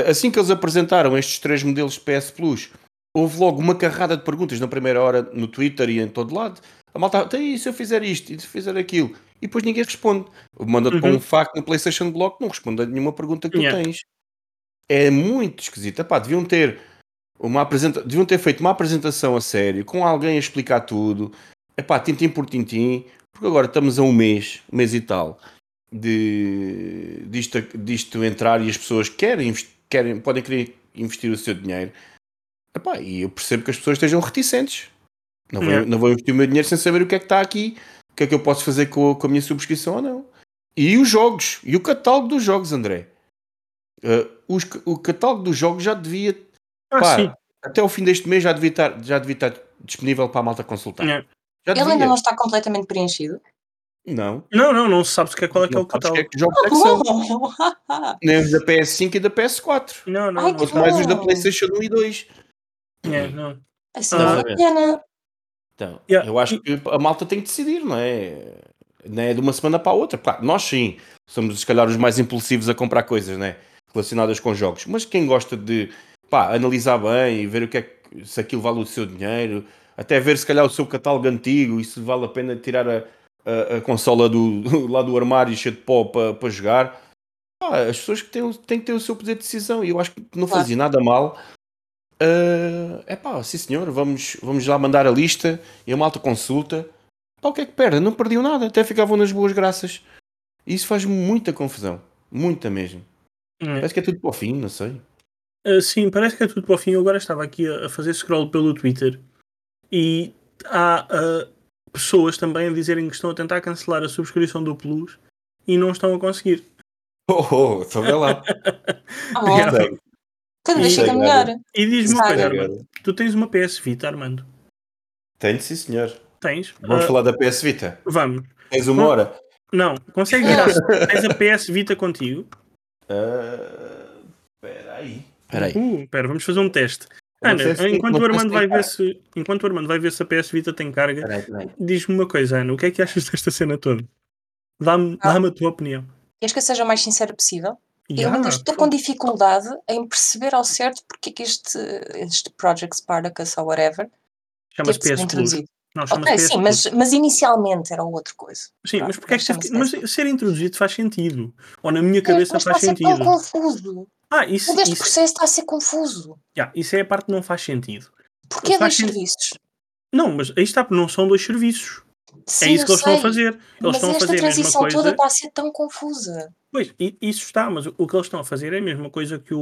Assim que eles apresentaram estes três modelos de PS Plus, houve logo uma carrada de perguntas na primeira hora no Twitter e em todo lado. A malta, "Então, e se eu fizer isto e se eu fizer aquilo? E depois ninguém responde. Manda-te para Uhum. um facto no PlayStation Block, não responde a nenhuma pergunta que tu Yeah. tens. é muito esquisito. Epá, deviam ter uma apresenta... deviam ter feito uma apresentação a sério, com alguém a explicar tudo. Epá, tintim por tintim, porque agora estamos a um mês, um mês e tal, de disto, disto entrar e as pessoas querem, querem podem querer investir o seu dinheiro. Epá, e eu percebo que as pessoas estejam reticentes. Não vou, não vou investir o meu dinheiro sem saber o que é que está aqui, o que é que eu posso fazer com, com a minha subscrição ou não. E os jogos, e o catálogo dos jogos, André. Uh, os o catálogo dos jogos já devia, Ah, pá, sim. até o fim deste mês já devia estar, já devia estar disponível para a malta consultar. Ele ainda não está completamente preenchido. Não. Não, não, não se sabe sequer qual é que é Não o sabes que é catálogo. que jogos é que são. Nem os da PS5 e da PS4. Não, não, Ai, não. que Quanto mais os da. PlayStation 1 e 2. É, não. assim, Ah. vale a pena. Então, Yeah. eu acho que a malta tem que decidir, não é? Não é de uma semana para a outra. Claro, nós sim, somos se calhar os mais impulsivos a comprar coisas, né? Relacionadas com jogos. Mas quem gosta de pá, analisar bem e ver o que é que, se aquilo vale o seu dinheiro, até ver se calhar o seu catálogo antigo e se vale a pena tirar a, a, a consola do, lá do armário cheio de pó para, para jogar. Pá, as pessoas que têm, têm que ter o seu poder de decisão e eu acho que não Claro. fazia nada mal. é pá, sim senhor, vamos, vamos lá mandar a lista e a malta consulta. Pá, o que é que perde? Não perdiam nada, até ficavam nas boas graças. E isso faz muita confusão, muita mesmo. É. Parece que é tudo para o fim, não sei. Ah, sim, parece que é tudo para o fim. Eu agora estava aqui a, a fazer scroll pelo Twitter e há ah, pessoas também a dizerem que estão a tentar cancelar a subscrição do Plus e não estão a conseguir. Oh, oh, estou a ver lá. Oh, Yeah. Sei, cada vez fica melhor. E diz-me uma coisa. Armando. Tu tens uma PS Vita, Armando? Tenho, sim senhor. Tens? Vamos Ah, falar da PS Vita. vamos. Tens uma Não. hora? Não, consegues ir à... Tens a PS Vita contigo? Ah, Espera aí. Espera aí. Uh, pera, vamos fazer um teste. Eu Ana, se enquanto o Armando vai ver se enquanto o Armando vai ver se a PS Vita tem carga, diz-me uma coisa, Ana, o que é que achas desta cena toda? Dá-me Ah. dá-me a tua opinião. Queres que eu seja o mais sincera possível? Eu Ya, ainda estou com dificuldade em perceber ao certo porque é que este, este Project Spartacus ou whatever Chama-se PS Plus. Não, chama-se Ok, PS sim, mas, mas inicialmente era outra coisa. Sim, mas Pronto, porque é que chama-se mas ser introduzido faz sentido. Ou na minha É, cabeça mas está a faz ser sentido. confuso. Ah, isso, Todo este isso, processo está a ser confuso. ya, isso é a parte que não faz sentido. Porquê Faz dois sentido. serviços? Não, mas aí está, não são dois serviços. Sim, é isso que eles estão a sei, fazer. Eles Mas estão a esta fazer a mesma transição coisa. toda está a ser tão confusa. Pois, isso está, mas o o que eles estão a fazer é a mesma coisa que o,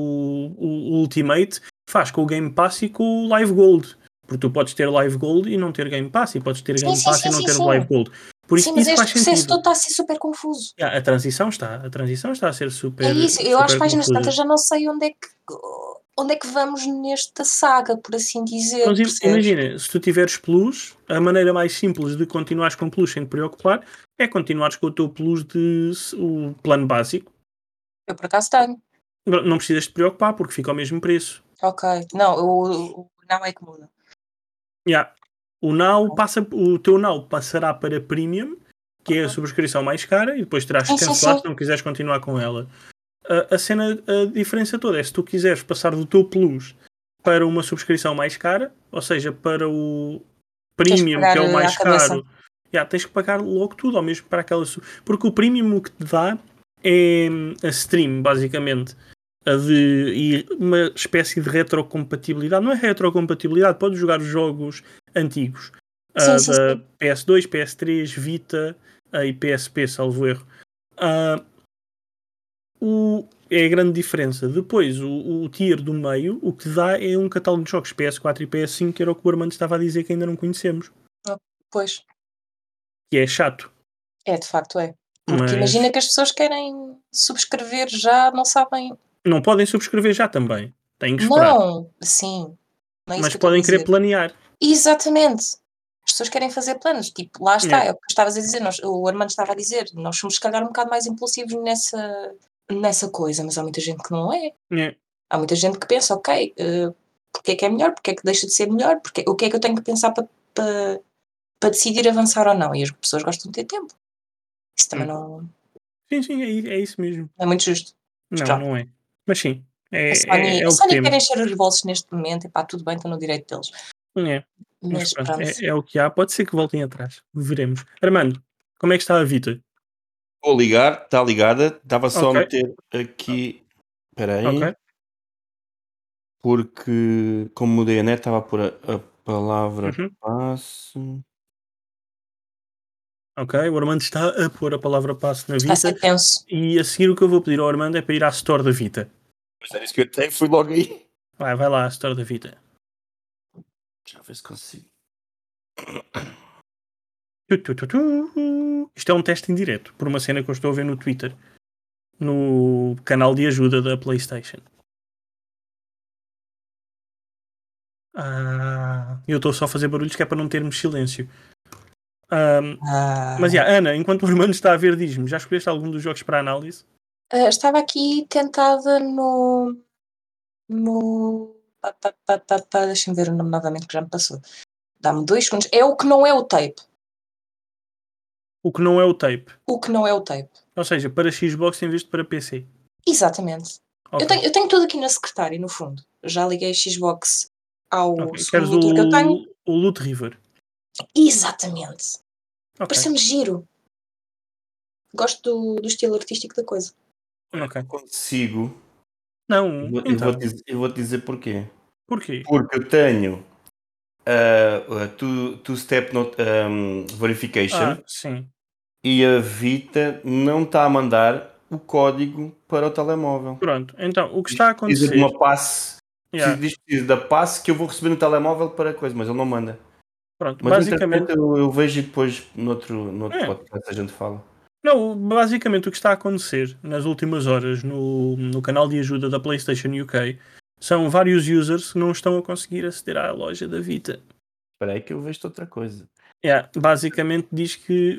o Ultimate faz com o Game Pass e com o Live Gold. Porque tu podes ter Live Gold e não ter Game Pass, e podes ter Game sim, Pass sim, e não sim, ter. Live Gold. Por isso, Sim, mas isso este processo todo está a ser super confuso. Ya, a transição está, a transição está a ser super. É isso, eu super acho que às confusa. tantas já não sei onde é que onde é que vamos nesta saga, por assim dizer. Mas imagina, se tu tiveres Plus, a maneira mais simples de continuares com Plus sem te preocupar é continuares com o teu Plus de o plano básico. Eu por acaso tenho. Não não precisas te preocupar porque fica ao mesmo preço. Ok. Não, o, o não é que muda. Ya. O Now passa, o teu Now passará para Premium, que é a subscrição mais cara, e depois terás sim, cancelar se não quiseres continuar com ela. A, a cena, a diferença toda é se tu quiseres passar do teu Plus para uma subscrição mais cara, ou seja, para o Premium, que é o mais caro, ya, tens que pagar logo tudo, ao mesmo para aquela. Porque o Premium o que te dá é hum, a stream, basicamente. A de, uma espécie de retrocompatibilidade. Não é retrocompatibilidade, podes jogar os jogos antigos. Sim, ah, sim, da sim. PS2, PS3, Vita ah, e PSP, salvo erro. Ah, o, é a grande diferença. Depois, o, o tier do meio, o que dá é um catálogo de jogos PS4 e PS5, que era o que o Armando estava a dizer que ainda não conhecemos. Pois. Que é chato. É, de facto é. Porque Mas imagina que as pessoas querem subscrever já, não sabem. Não podem subscrever já também. Têm que esperar. Não, sim. Não é Mas que podem querer planear. Exatamente. As pessoas querem fazer planos. Tipo, lá está, Yeah. é o que estavas a dizer, nós, o Armando estava a dizer, nós somos se calhar um bocado mais impulsivos nessa, nessa coisa, mas há muita gente que não é. É. Há muita gente que pensa, ok, uh, porque é que é melhor, porque é que deixa de ser melhor, porque, o que é que eu tenho que pensar para para para decidir avançar ou não. E as pessoas gostam de ter tempo. Isso também Hum. não, Sim, sim, é, é isso mesmo. é muito justo. Não, pronto. não é. Mas sim, é, a é, Sony, é a o que Sony quer encher os bolsos neste momento, e pá, tudo bem, estão no direito deles. É, Mas mas pronto, pronto. é, é o que há. Pode ser que voltem atrás. Veremos. Armando, como é que está a Vita? Vou ligar, está ligada. Estava só Ok. a meter aqui. Espera aí. Ok. porque como mudei a net estava a pôr a, a palavra Uhum. passe. Ok, o Armando está a pôr a palavra passe na Está a Vita. ser tenso. E a seguir o que eu vou pedir ao Armando é para ir à Store da Vita. Mas era isso que eu até fui logo aí. Vai, vai lá à Store da Vita. Já ver se consigo. Tu, tu, tu, tu. Isto é um teste em direto, por uma cena que eu estou a ver no Twitter. No canal de ajuda da PlayStation. Ah, eu estou só a fazer barulhos que é para não termos silêncio. Ahm, Ah. mas, já, Ana, enquanto o Armando está a ver, diz-me, já escolheste algum dos jogos para análise? Ah, estava aqui tentada no. No. Deixa-me ver o nome novamente que já me passou. Dá-me dois segundos. É o que não é o tape. O que não é o tape. O que não é o tape. Ou seja, para Xbox em vez de para PC. Exatamente. Ok. Eu, tenho, eu tenho tudo aqui na secretária, no fundo. Já liguei a Xbox ao Ok, Queres segundo motor que eu tenho. o, o Loot River? Exatamente. Ok, Parece-me giro. Gosto do, do estilo artístico da coisa. ok. Consigo. Não, Eu vou, eu então, vou dizer, eu vou te dizer porquê. porquê? Porque eu tenho a two, two-step not- um, verification Ah, sim. e a Vita não está a mandar o código para o telemóvel. Pronto, então, o que está a Precisa acontecer... de uma passe. Yeah, Precisa, diz precisa da passe que eu vou receber no telemóvel para coisa, mas ele não manda. Pronto, Mas basicamente... eu, eu vejo e depois noutro, noutro É. podcast a gente fala. Não, basicamente o que está a acontecer nas últimas horas no, no canal de ajuda da PlayStation UK são vários users que não estão a conseguir aceder à loja da Vita. Espera aí que eu vejo outra coisa. Yeah, basicamente diz que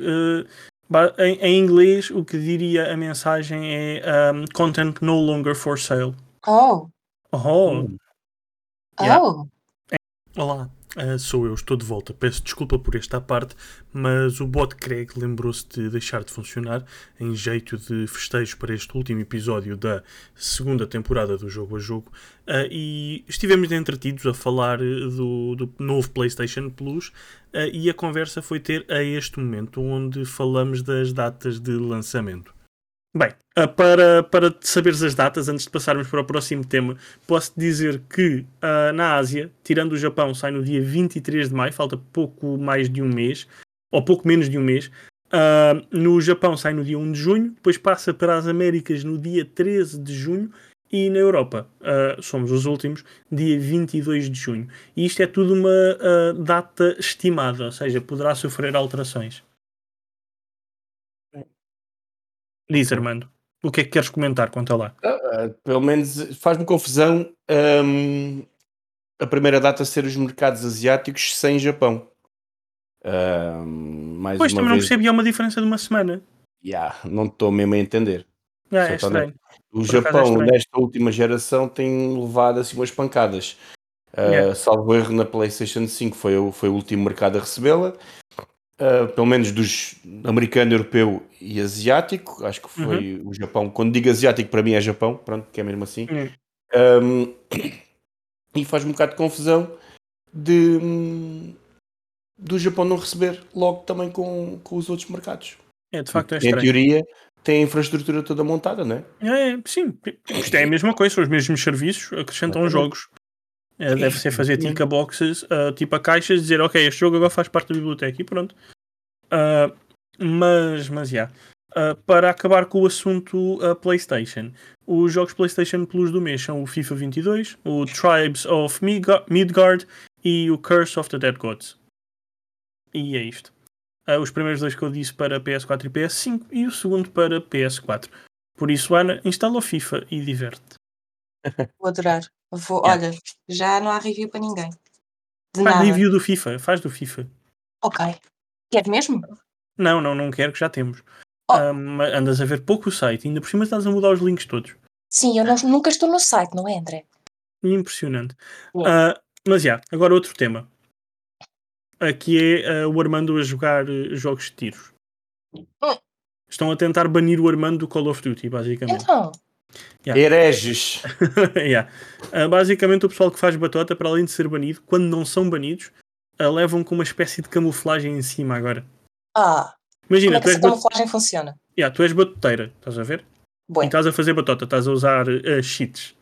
ba- em, em inglês o que diria a mensagem é um, content no longer for sale. Oh, Oh, Hum. Yeah. oh. Olá, ah, sou eu, estou de volta. Peço desculpa por esta parte, mas o bot Craig lembrou-se de deixar de funcionar em jeito de festejo para este último episódio da segunda temporada do Jogo a Jogo ah, e estivemos entretidos a falar do, do novo PlayStation Plus ah, e a conversa foi ter a este momento, onde falamos das datas de lançamento. Bem, ah, para, para saberes as datas, antes de passarmos para o próximo tema, posso dizer que ah, na Ásia, tirando o Japão, sai no dia 23 de maio, falta pouco mais de um mês, ou pouco menos de um mês. Ah, no Japão sai no dia 1 de junho, depois passa para as Américas no dia 13 de junho e na Europa, ah, somos os últimos, dia 22 de junho. E isto é tudo uma data estimada, ou seja, poderá sofrer alterações. Diz, Armando, o que é que queres comentar quanto a lá? Ah, pelo menos faz-me confusão hum, a primeira data ser os mercados asiáticos sem Japão. Hum, mais Pois, também não vez, percebi, é uma diferença de uma semana. Yeah, não estou mesmo a entender. Ah, é estranho. O acaso é Japão, estranho. nesta última geração, tem levado assim umas pancadas. Ah, Yeah. Salvo erro na PlayStation 5, foi, o- foi o último mercado a recebê-la. Ah, pelo menos dos americano, europeu e asiático. Acho que foi Uhum. o Japão. Quando digo asiático, para mim é Japão, pronto, que é mesmo assim. Hum. Um, e faz-me um bocado de confusão de hum, do Japão não receber logo também com, com os outros mercados. É, de facto é em estranho. teoria tem a infraestrutura toda montada, não é? É, sim, isto é a mesma coisa, são os mesmos serviços, acrescentam Exatamente. jogos. É, deve ser fazer tica boxes, ah, tipo a caixas, dizer ok, este jogo agora faz parte da biblioteca e pronto. Ah, mas, mas, já. Ah, para acabar com o assunto a PlayStation, os jogos PlayStation Plus do mês são o FIFA 22, o Tribes of Midga- Midgard e o Curse of the Dead Gods. E é isto. Ah, os primeiros dois que eu disse para PS4 e PS5 e o segundo para PS4. Por isso, Ana, instala o FIFA e diverte. Vou adorar. Vou, Yeah. Olha, já não há review para ninguém. De Faz nada. review do FIFA, faz do FIFA. Ok. Quer mesmo? Não, não, não quero que já temos. Oh. Ah, mas andas a ver pouco o site, ainda por cima estás a mudar os links todos. Sim, eu não- nunca estou no site, não é, André? Impressionante. Yeah. Ah, mas já, agora outro tema. Aqui é ah, o Armando a jogar eh, jogos de tiros. Hum. Estão a tentar banir o Armando do Call of Duty, basicamente. Então, Yeah. Hereges. Yeah. Ah, basicamente, o pessoal que faz batota, para além de ser banido, quando não são banidos, ah, levam com uma espécie de camuflagem em cima agora. ah, Imagina, como é que essa bat... camuflagem funciona? yeah, tu és batoteira, estás a ver? E Bom, estás a fazer batota, estás a usar uh, cheats.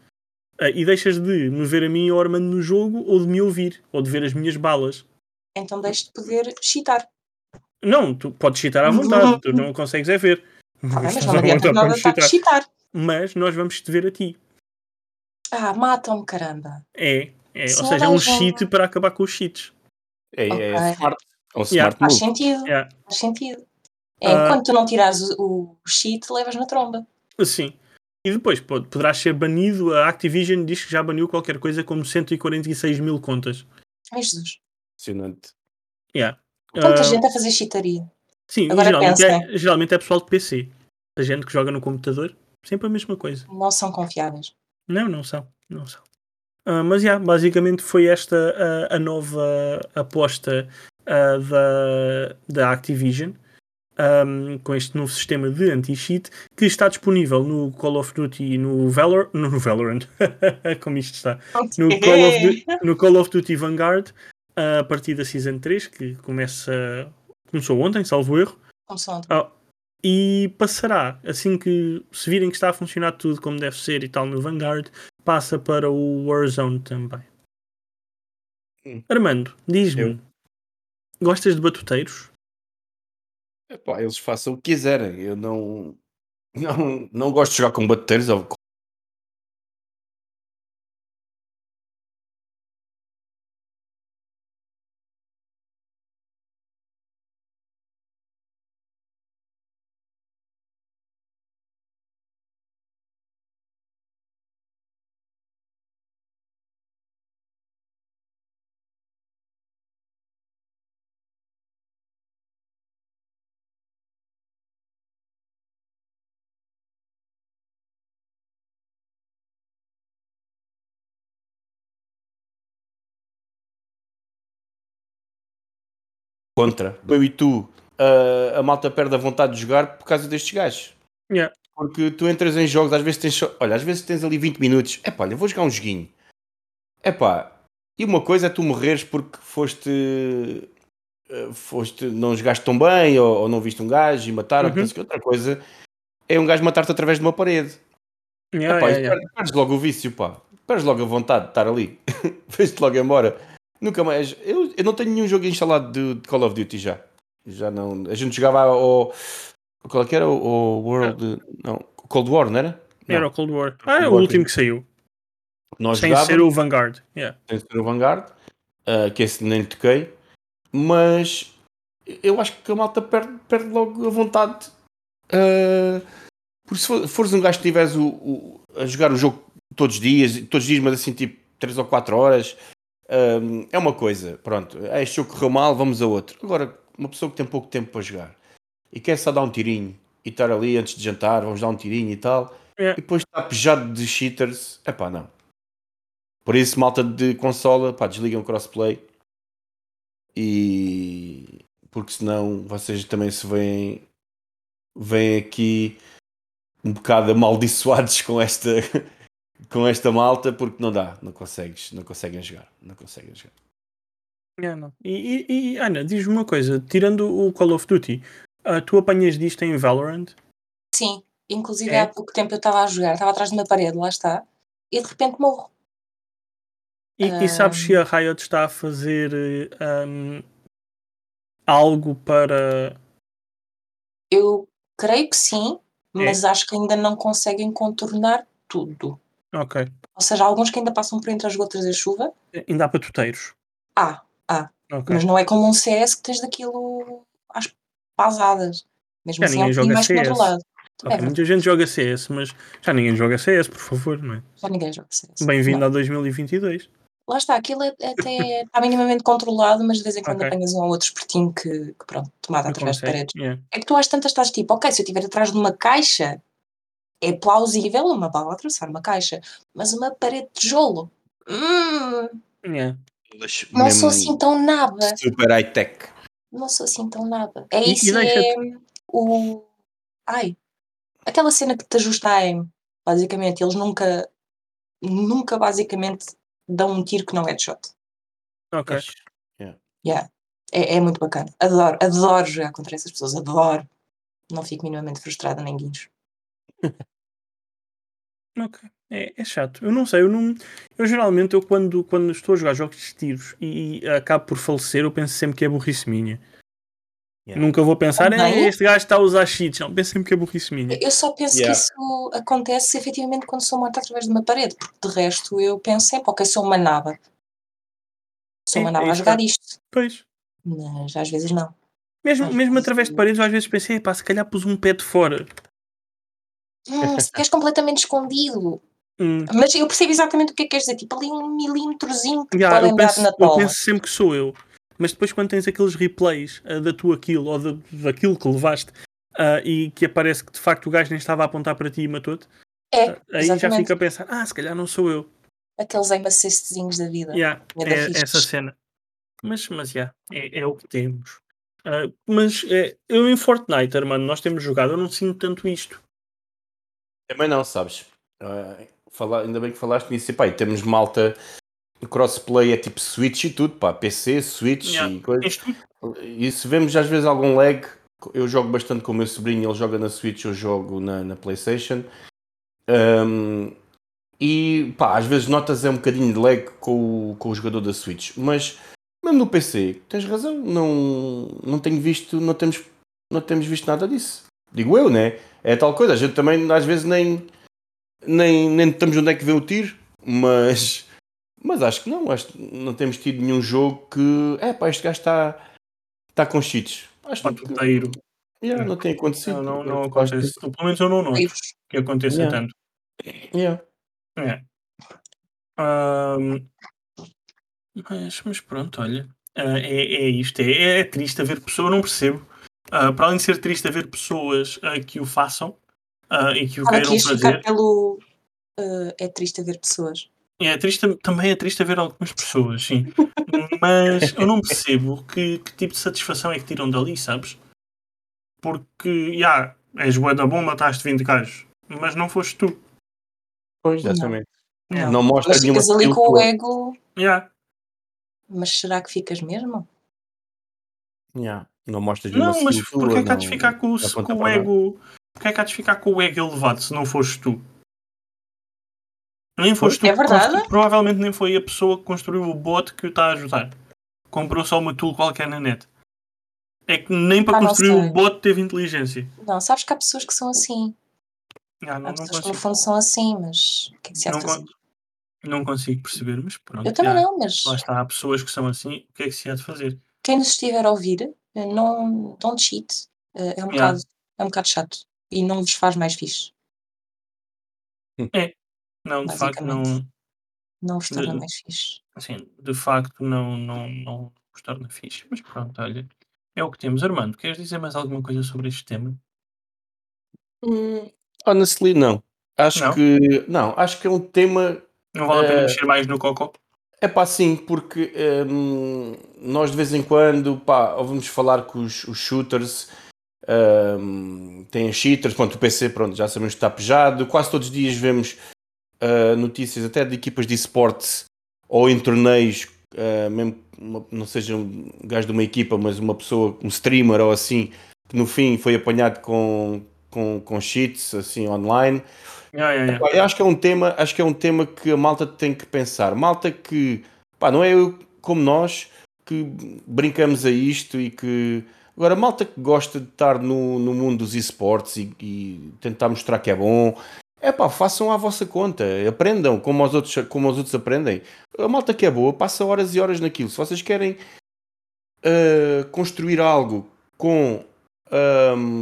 Ah, e deixas de me ver a mim Armando no jogo ou de me ouvir, ou de ver as minhas balas. Então deixe de poder cheatar. Não, tu podes cheatar à vontade, tu não consegues é ver. Bem, mas não adianta vontade nada estar a cheatar. Mas nós vamos te ver a ti. Ah, matam-me, caramba. É, é. Ou seja, é um cheat para acabar com os cheats. É, é Ok. smart. É um Yeah. smart Faz move. sentido. Yeah. Faz sentido. É, Ah. enquanto tu não tirares o, o cheat, levas na tromba. Sim. E depois pode, poderás ser banido. A Activision diz que já baniu qualquer coisa como 146 mil contas. Ai, Jesus. Impressionante. Yeah. Tanta Ah, gente a fazer cheataria. Sim, Agora geralmente é, pensa. geralmente é pessoal de PC. A gente que joga no computador, sempre a mesma coisa. Não são confiáveis. Não, não são. Não são. Ah, mas, yeah, basicamente foi esta a, a nova aposta ah, da, da Activision ahm, com este novo sistema de anti-cheat que está disponível no Call of Duty e no, Valor, no Valorant. Como isto está. No Call of, Du- no Call of Duty Vanguard ah, a partir da Season 3, que começa, começou ontem, salvo erro. Começou ontem. Ah, e passará, assim que se virem que está a funcionar tudo como deve ser e tal no Vanguard, passa para o Warzone também. Hum. Armando, diz-me, gostas de batuteiros? Epá, eles façam o que quiserem. Eu não, não, não gosto de jogar com batuteiros. Contra. Eu e tu, ah, a malta perde a vontade de jogar por causa destes gajos. Yeah. Porque tu entras em jogos, às vezes tens. só- Olha, às vezes tens ali 20 minutos. Epá, olha, vou jogar um joguinho. Epá, e uma coisa é tu morreres porque foste. eh, foste não jogaste tão bem ou, ou não viste um gajo e mataram Uhum. outra coisa é um gajo matar-te através de uma parede Yeah, Epá, yeah, yeah. perdes- logo o vício, pá. Perdes logo a vontade de estar ali. Vais-te logo embora. Nunca mais. Eu, eu não tenho nenhum jogo instalado de, de Call of Duty já. Já não. A gente jogava ao. Qual é que era? O, World. Não. Cold War, não era? Não. Era o Cold War. Cold Ah, é o War último que- saiu. Nós Sem jogávamos, ser o Vanguard. Yeah. sem ser o Vanguard, ah, que esse nem toquei, mas eu acho que a malta perde, perde logo a vontade. Ah, porque se for- fores um gajo que tiveres o, o- a jogar o jogo todos os dias, todos os dias, mas assim tipo 3 ou 4 horas, ah, é uma coisa. Pronto, ah, este jogo correu mal, vamos a outro. Agora, uma pessoa que tem pouco tempo para jogar e quer só dar um tirinho e estar ali antes de jantar, vamos dar um tirinho e tal, Yeah. e depois está pejado de cheaters, é pá, não. Por isso, malta de consola, pá, desligam o crossplay. E porque senão vocês também se veem, veem aqui um bocado amaldiçoados com esta com esta malta porque não dá, não consegues, não conseguem jogar, não conseguem jogar. E, e, e, Ana, diz-me uma coisa: tirando o Call of Duty, ah, tu apanhas disto em Valorant? Sim. Inclusive É? há pouco tempo eu estava a jogar, estava atrás de uma parede, lá está, e de repente morro. E, e sabes se a Riot está a fazer ahm, algo para. Eu creio que sim, É. mas acho que ainda não conseguem contornar tudo. Ok. Ou seja, há alguns que ainda passam por entre as gotas da chuva. Ainda há patuteiros. Há, Ok. mas não é como um CS que tens daquilo às pasadas. Mesmo Já assim é um ninguém bocadinho joga mais CS. controlado. Ok, É muita gente joga CS, mas já ninguém joga CS, por favor, não é? Já ninguém joga CS. Bem-vindo a 2022. Lá está, aquilo é- até está minimamente controlado, mas de vez em quando Ok. apanhas um ou outro espertinho que, que pronto, Não através de paredes. Yeah. É que tu às tantas estás tipo, ok, se eu estiver atrás de uma caixa, é plausível uma bala atravessar uma caixa, mas uma parede de tijolo, hum, Yeah. não Mesmo sou assim tão nada. super high-tech. Não sou assim tão nada. É E- isso, deixa-te- é o. Ai, aquela cena que te ajusta a aim, basicamente. Eles nunca, nunca basicamente dão um tiro que não é de shot. Ok. Yeah. É, é muito bacana. Adoro, adoro jogar contra essas pessoas, adoro. Não fico minimamente frustrada nem guincho. Ok. É, é chato. Eu não sei, eu não. Eu geralmente, eu quando, quando estou a jogar jogos de tiros e, e acabo por falecer, eu penso sempre que é burrice minha. Yeah. Nunca vou pensar. "Eh, este gajo está a usar cheats. Não, penso sempre que é burrice minha. Eu só penso Yeah. que isso acontece efetivamente quando sou morta através de uma parede, porque de resto eu penso sempre, ok, sou uma naba. Sou É, uma é naba a isso, jogar isto, Pois. mas às vezes não. Mesmo, Às mesmo vezes- através de paredes, eu às vezes pensei, pá, se calhar pus um pé de fora. Hum, se estiveres completamente escondido. Hum. Mas eu percebo exatamente o que é que queres dizer, tipo ali um milímetrozinho que Yeah, podem eu, dar penso, na eu tola. penso sempre que sou eu. Mas depois quando tens aqueles replays ah, da tua kill ou da, daquilo que levaste ah, e que aparece que de facto o gajo nem estava a apontar para ti e matou-te, É, ah, aí já exatamente. fica a pensar, ah, se calhar não sou eu. Aqueles assistzinhos da vida. Yeah, É essa cena. Mas, mas yeah, é, é o que temos. Ah, mas é, eu em Fortnite, mano, nós temos jogado, eu não sinto tanto isto. Também não, sabes? Ah, falar, ainda bem que falaste nisso. E, pá, e temos malta. Crossplay é tipo Switch e tudo, pá. PC, Switch Yeah. e coisas. E se vemos às vezes algum lag, eu jogo bastante com o meu sobrinho, ele joga na Switch, eu jogo na, na PlayStation. Um, e pá, às vezes notas é um bocadinho de lag com o, com o jogador da Switch, mas mesmo no PC, tens razão, não, não tenho visto, não temos, não temos visto nada disso. Digo eu, né? É tal coisa, a gente também às vezes nem, nem, nem estamos onde é que vê o tiro, mas, mas acho que não, acho que não temos tido nenhum jogo que é pá, este gajo está está com cheats. Acho que Patoteiro. yeah, não tem acontecido. Não, não, não acho que- acontece. Pelo menos eu não noto que aconteça Yeah. tanto. yeah. É. Ahm, mas, mas pronto, olha. ah, é, é isto. É, é triste haver pessoas, eu não percebo. Ah, para além de ser triste haver pessoas ah, que o façam ah, e que o queiram fazer. pelo. é triste ver pessoas. É triste, também é triste haver algumas pessoas, sim. Mas eu não percebo que, que tipo de satisfação é que tiram dali, sabes? Porque, já, és bué da bom, mataste 20 gajos. Mas não foste tu. Pois, exatamente. Não. Não mostra Mas nenhuma ficas ali com o ego. Já. Mas será que ficas mesmo? Yeah. Não mostras Não, mas skill porquê é que há de ficar com, o- com o ego. Porquê é que há de ficar com o ego elevado se não foste tu? Nem foste tu É verdade. constru- Provavelmente nem foi a pessoa que construiu o bot que o está a ajudar. Comprou só uma tool qualquer na net. É que nem para Ah, construir o bot teve inteligência. Não, sabes que há pessoas que são assim. Ah, Há não, não, pessoas que no fundo são assim, mas o que é que se há de não, fazer? con- não consigo perceber, mas pronto. Eu também já. não, mas Lá está, há pessoas que são assim, o que é que se há de fazer? quem nos estiver a ouvir, não don't cheat. Eh, É um, Yeah. bocado, é um bocado chato. E não vos faz mais fixe. Não, de facto, não. Não vos torna De- mais fixe. Assim, de facto, não, não, não nos torna fixe. Mas pronto, olha, é o que temos. Armando, queres dizer mais alguma coisa sobre este tema? Hum, honestly, não. Acho Não? que não, acho que é um tema Não vale a pena Eh, mexer mais no cocó? É pá, sim, porque hum, nós de vez em quando pá, ouvimos falar que os, os shooters hum, têm cheaters, pronto, o PC pronto, já sabemos que está pejado, quase todos os dias vemos ah, notícias até de equipas de esportes ou em torneios, ah, mesmo uma- não seja um gajo de uma equipa, mas uma pessoa, um streamer ou assim, que no fim foi apanhado com, com, com cheats assim online. Yeah, yeah, yeah. Eu acho que é um tema, acho que é um tema que a malta tem que pensar. Malta que, pá, não é eu como nós que brincamos a isto e que agora malta que gosta de estar no, no mundo dos esportes e, e tentar mostrar que é bom. É pá, façam à vossa conta, aprendam como os outros, como os outros aprendem. A malta que é boa passa horas e horas naquilo. Se vocês querem ah, construir algo com ahm,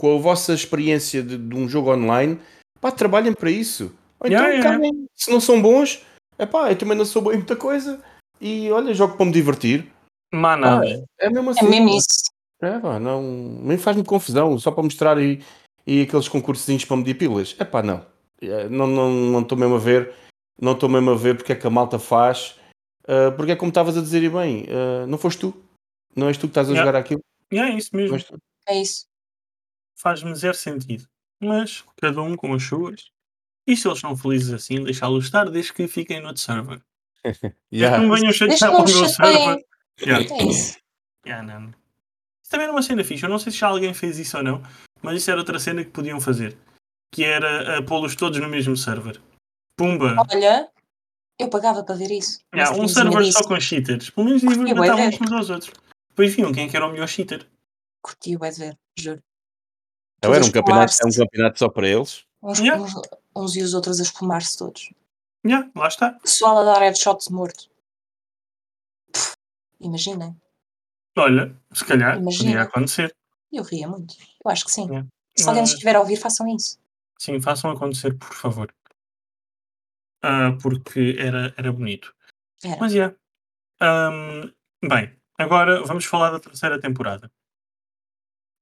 com a vossa experiência de, de um jogo online, pá, trabalhem para isso. Ou então, Yeah, yeah, se não são bons, é pá, eu também não sou bom em muita coisa e olha, jogo para me divertir. Nada. é mesmo É assim. mesmo isso. É, pá, não, nem faz-me confusão, só para mostrar e, e aqueles concursinhos para medir pilas. É pá, não. É, Não não não estou mesmo a ver, não estou mesmo a ver porque é que a malta faz, ah, porque é como estavas a dizer e bem, ah, não foste tu, não és tu que estás a Yeah. jogar aquilo, é isso não mesmo. É isso. Faz-me zero sentido. Mas cada um com as suas. E se eles estão felizes assim, deixá-los estar, desde que fiquem no outro server. Yeah. que não venham chatear para o meu server. Yeah. É isso. Yeah, não. Isso também era uma cena fixe. Eu não sei se já alguém fez isso ou não, mas isso era outra cena que podiam fazer. que era a pô-los todos no mesmo server. Pumba! Olha, eu pagava para ver isso. Yeah, um server só com cheaters. Pelo menos ver. uns aos outros. Depois viam quem é que era o melhor cheater. Curti o de ver, juro. Então era um campeonato, é um campeonato só para eles. Uns, Yeah. uns, uns e os outros a espumar-se todos. Yeah, lá está. Pessoal a dar headshots morto. Pff, Imaginem. Olha, se calhar Imagina. podia acontecer. Eu ria muito. Eu acho que sim. Yeah. Se alguém nos Mas- estiver a ouvir, façam isso. Sim, façam acontecer, por favor. Ah, porque era, era bonito. Era. Mas é. bem, agora vamos falar da terceira temporada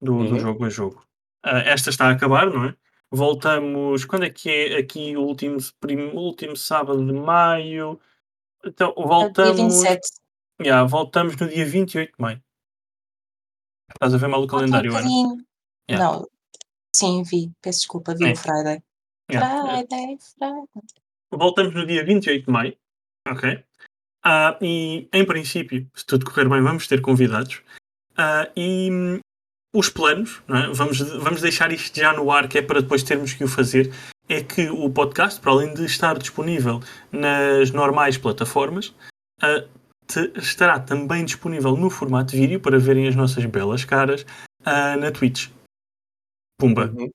do, do Uhum. jogo a jogo. Ah, esta está a acabar, não é? Voltamos. Quando é que é aqui o último, prim- último sábado de maio? Então, Dia voltamos. 27. Yeah, voltamos no dia 28 de maio. Estás a ver mal o um calendário, Ana? bocadinho. Yeah. Não. Sim, vi. Peço desculpa. Vi É. o Friday. Yeah. Friday, Friday. Voltamos no dia 28 de maio. Ok. Ah, e em princípio, se tudo correr bem, vamos ter convidados. Ah, e os planos, não é? vamos, vamos deixar isto já no ar, que é para depois termos que o fazer. É que o podcast, para além de estar disponível nas normais plataformas, ah, te- estará também disponível no formato vídeo para verem as nossas belas caras ah, na Twitch. Pumba. Uhum. E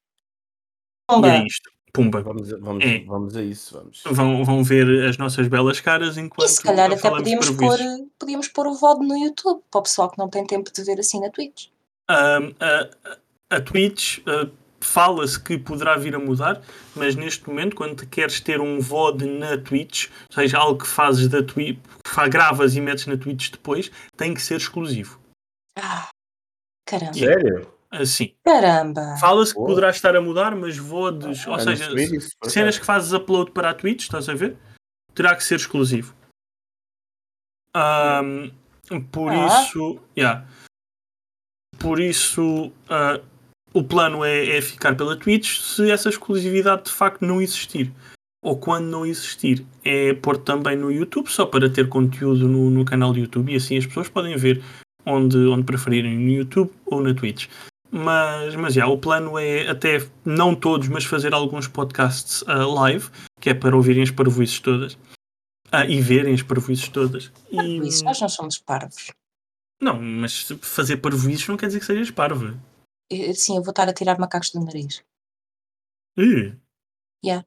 Pumba. é isto. Pumba. Vamos, a- vamos, É. vamos a isso. Vamos. Vão, vão ver as nossas belas caras enquanto E se calhar até podíamos pôr, podíamos pôr o VOD no YouTube, para o pessoal que não tem tempo de ver assim na Twitch. Um, a, a Twitch fala-se que poderá vir a mudar, mas neste momento, quando queres ter um VOD na Twitch, ou seja, algo que fazes da Twitch, gravas e metes na Twitch depois, tem que ser exclusivo. Ah, caramba. Sério? Assim. Caramba. Fala-se que Boa. poderá estar a mudar, mas VODs, ou Ah, não seja, sabia disso, por cenas que fazes upload para a Twitch, estás a ver? Terá que ser exclusivo. Ahm, por Ah. isso, yeah. Por isso, ah, o plano é, é ficar pela Twitch se essa exclusividade de facto não existir. Ou quando não existir, é pôr também no YouTube, só para ter conteúdo no, no canal do YouTube e assim as pessoas podem ver onde, onde preferirem, no YouTube ou na Twitch. Mas, mas já, o plano é até, não todos, mas fazer alguns podcasts ah, live, que é para ouvirem as parvoices todas. Ah, e verem as parvoices todas. E, Por isso, nós não somos parvos. Não, mas fazer parvoices não quer dizer que sejas parva. Eu- Sim, eu vou estar a tirar macacos do nariz. Uh. Yeah.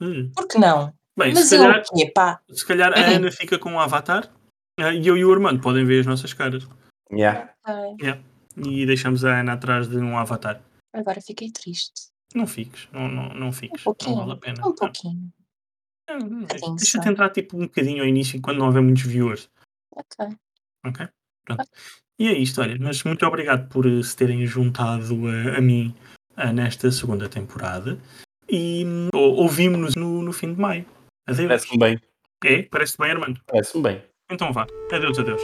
Uh. Por que não? Bem, Mas se eu calhar, pá? se calhar a Ana fica com o avatar ah, e eu e o Armando podem ver as nossas caras. Yeah. Ai, E deixamos a Ana atrás de um avatar. agora fiquei triste. Não fiques, não, não, não fiques. Um pouquinho. Não vale a pena. Um pouquinho. Não, não, não. bocadinho Deixa-te só. entrar tipo um bocadinho ao início quando não houver muitos viewers. Ok. Ok? Pronto. E é isto, olha, mas muito obrigado por eh, se terem juntado a, a mim ah, nesta segunda temporada. E hum, ou- ouvimos-nos no, no fim de maio. Adeus. Parece-me bem. É? Parece bem, Armando? Parece-me bem. Então vá. Adeus, adeus.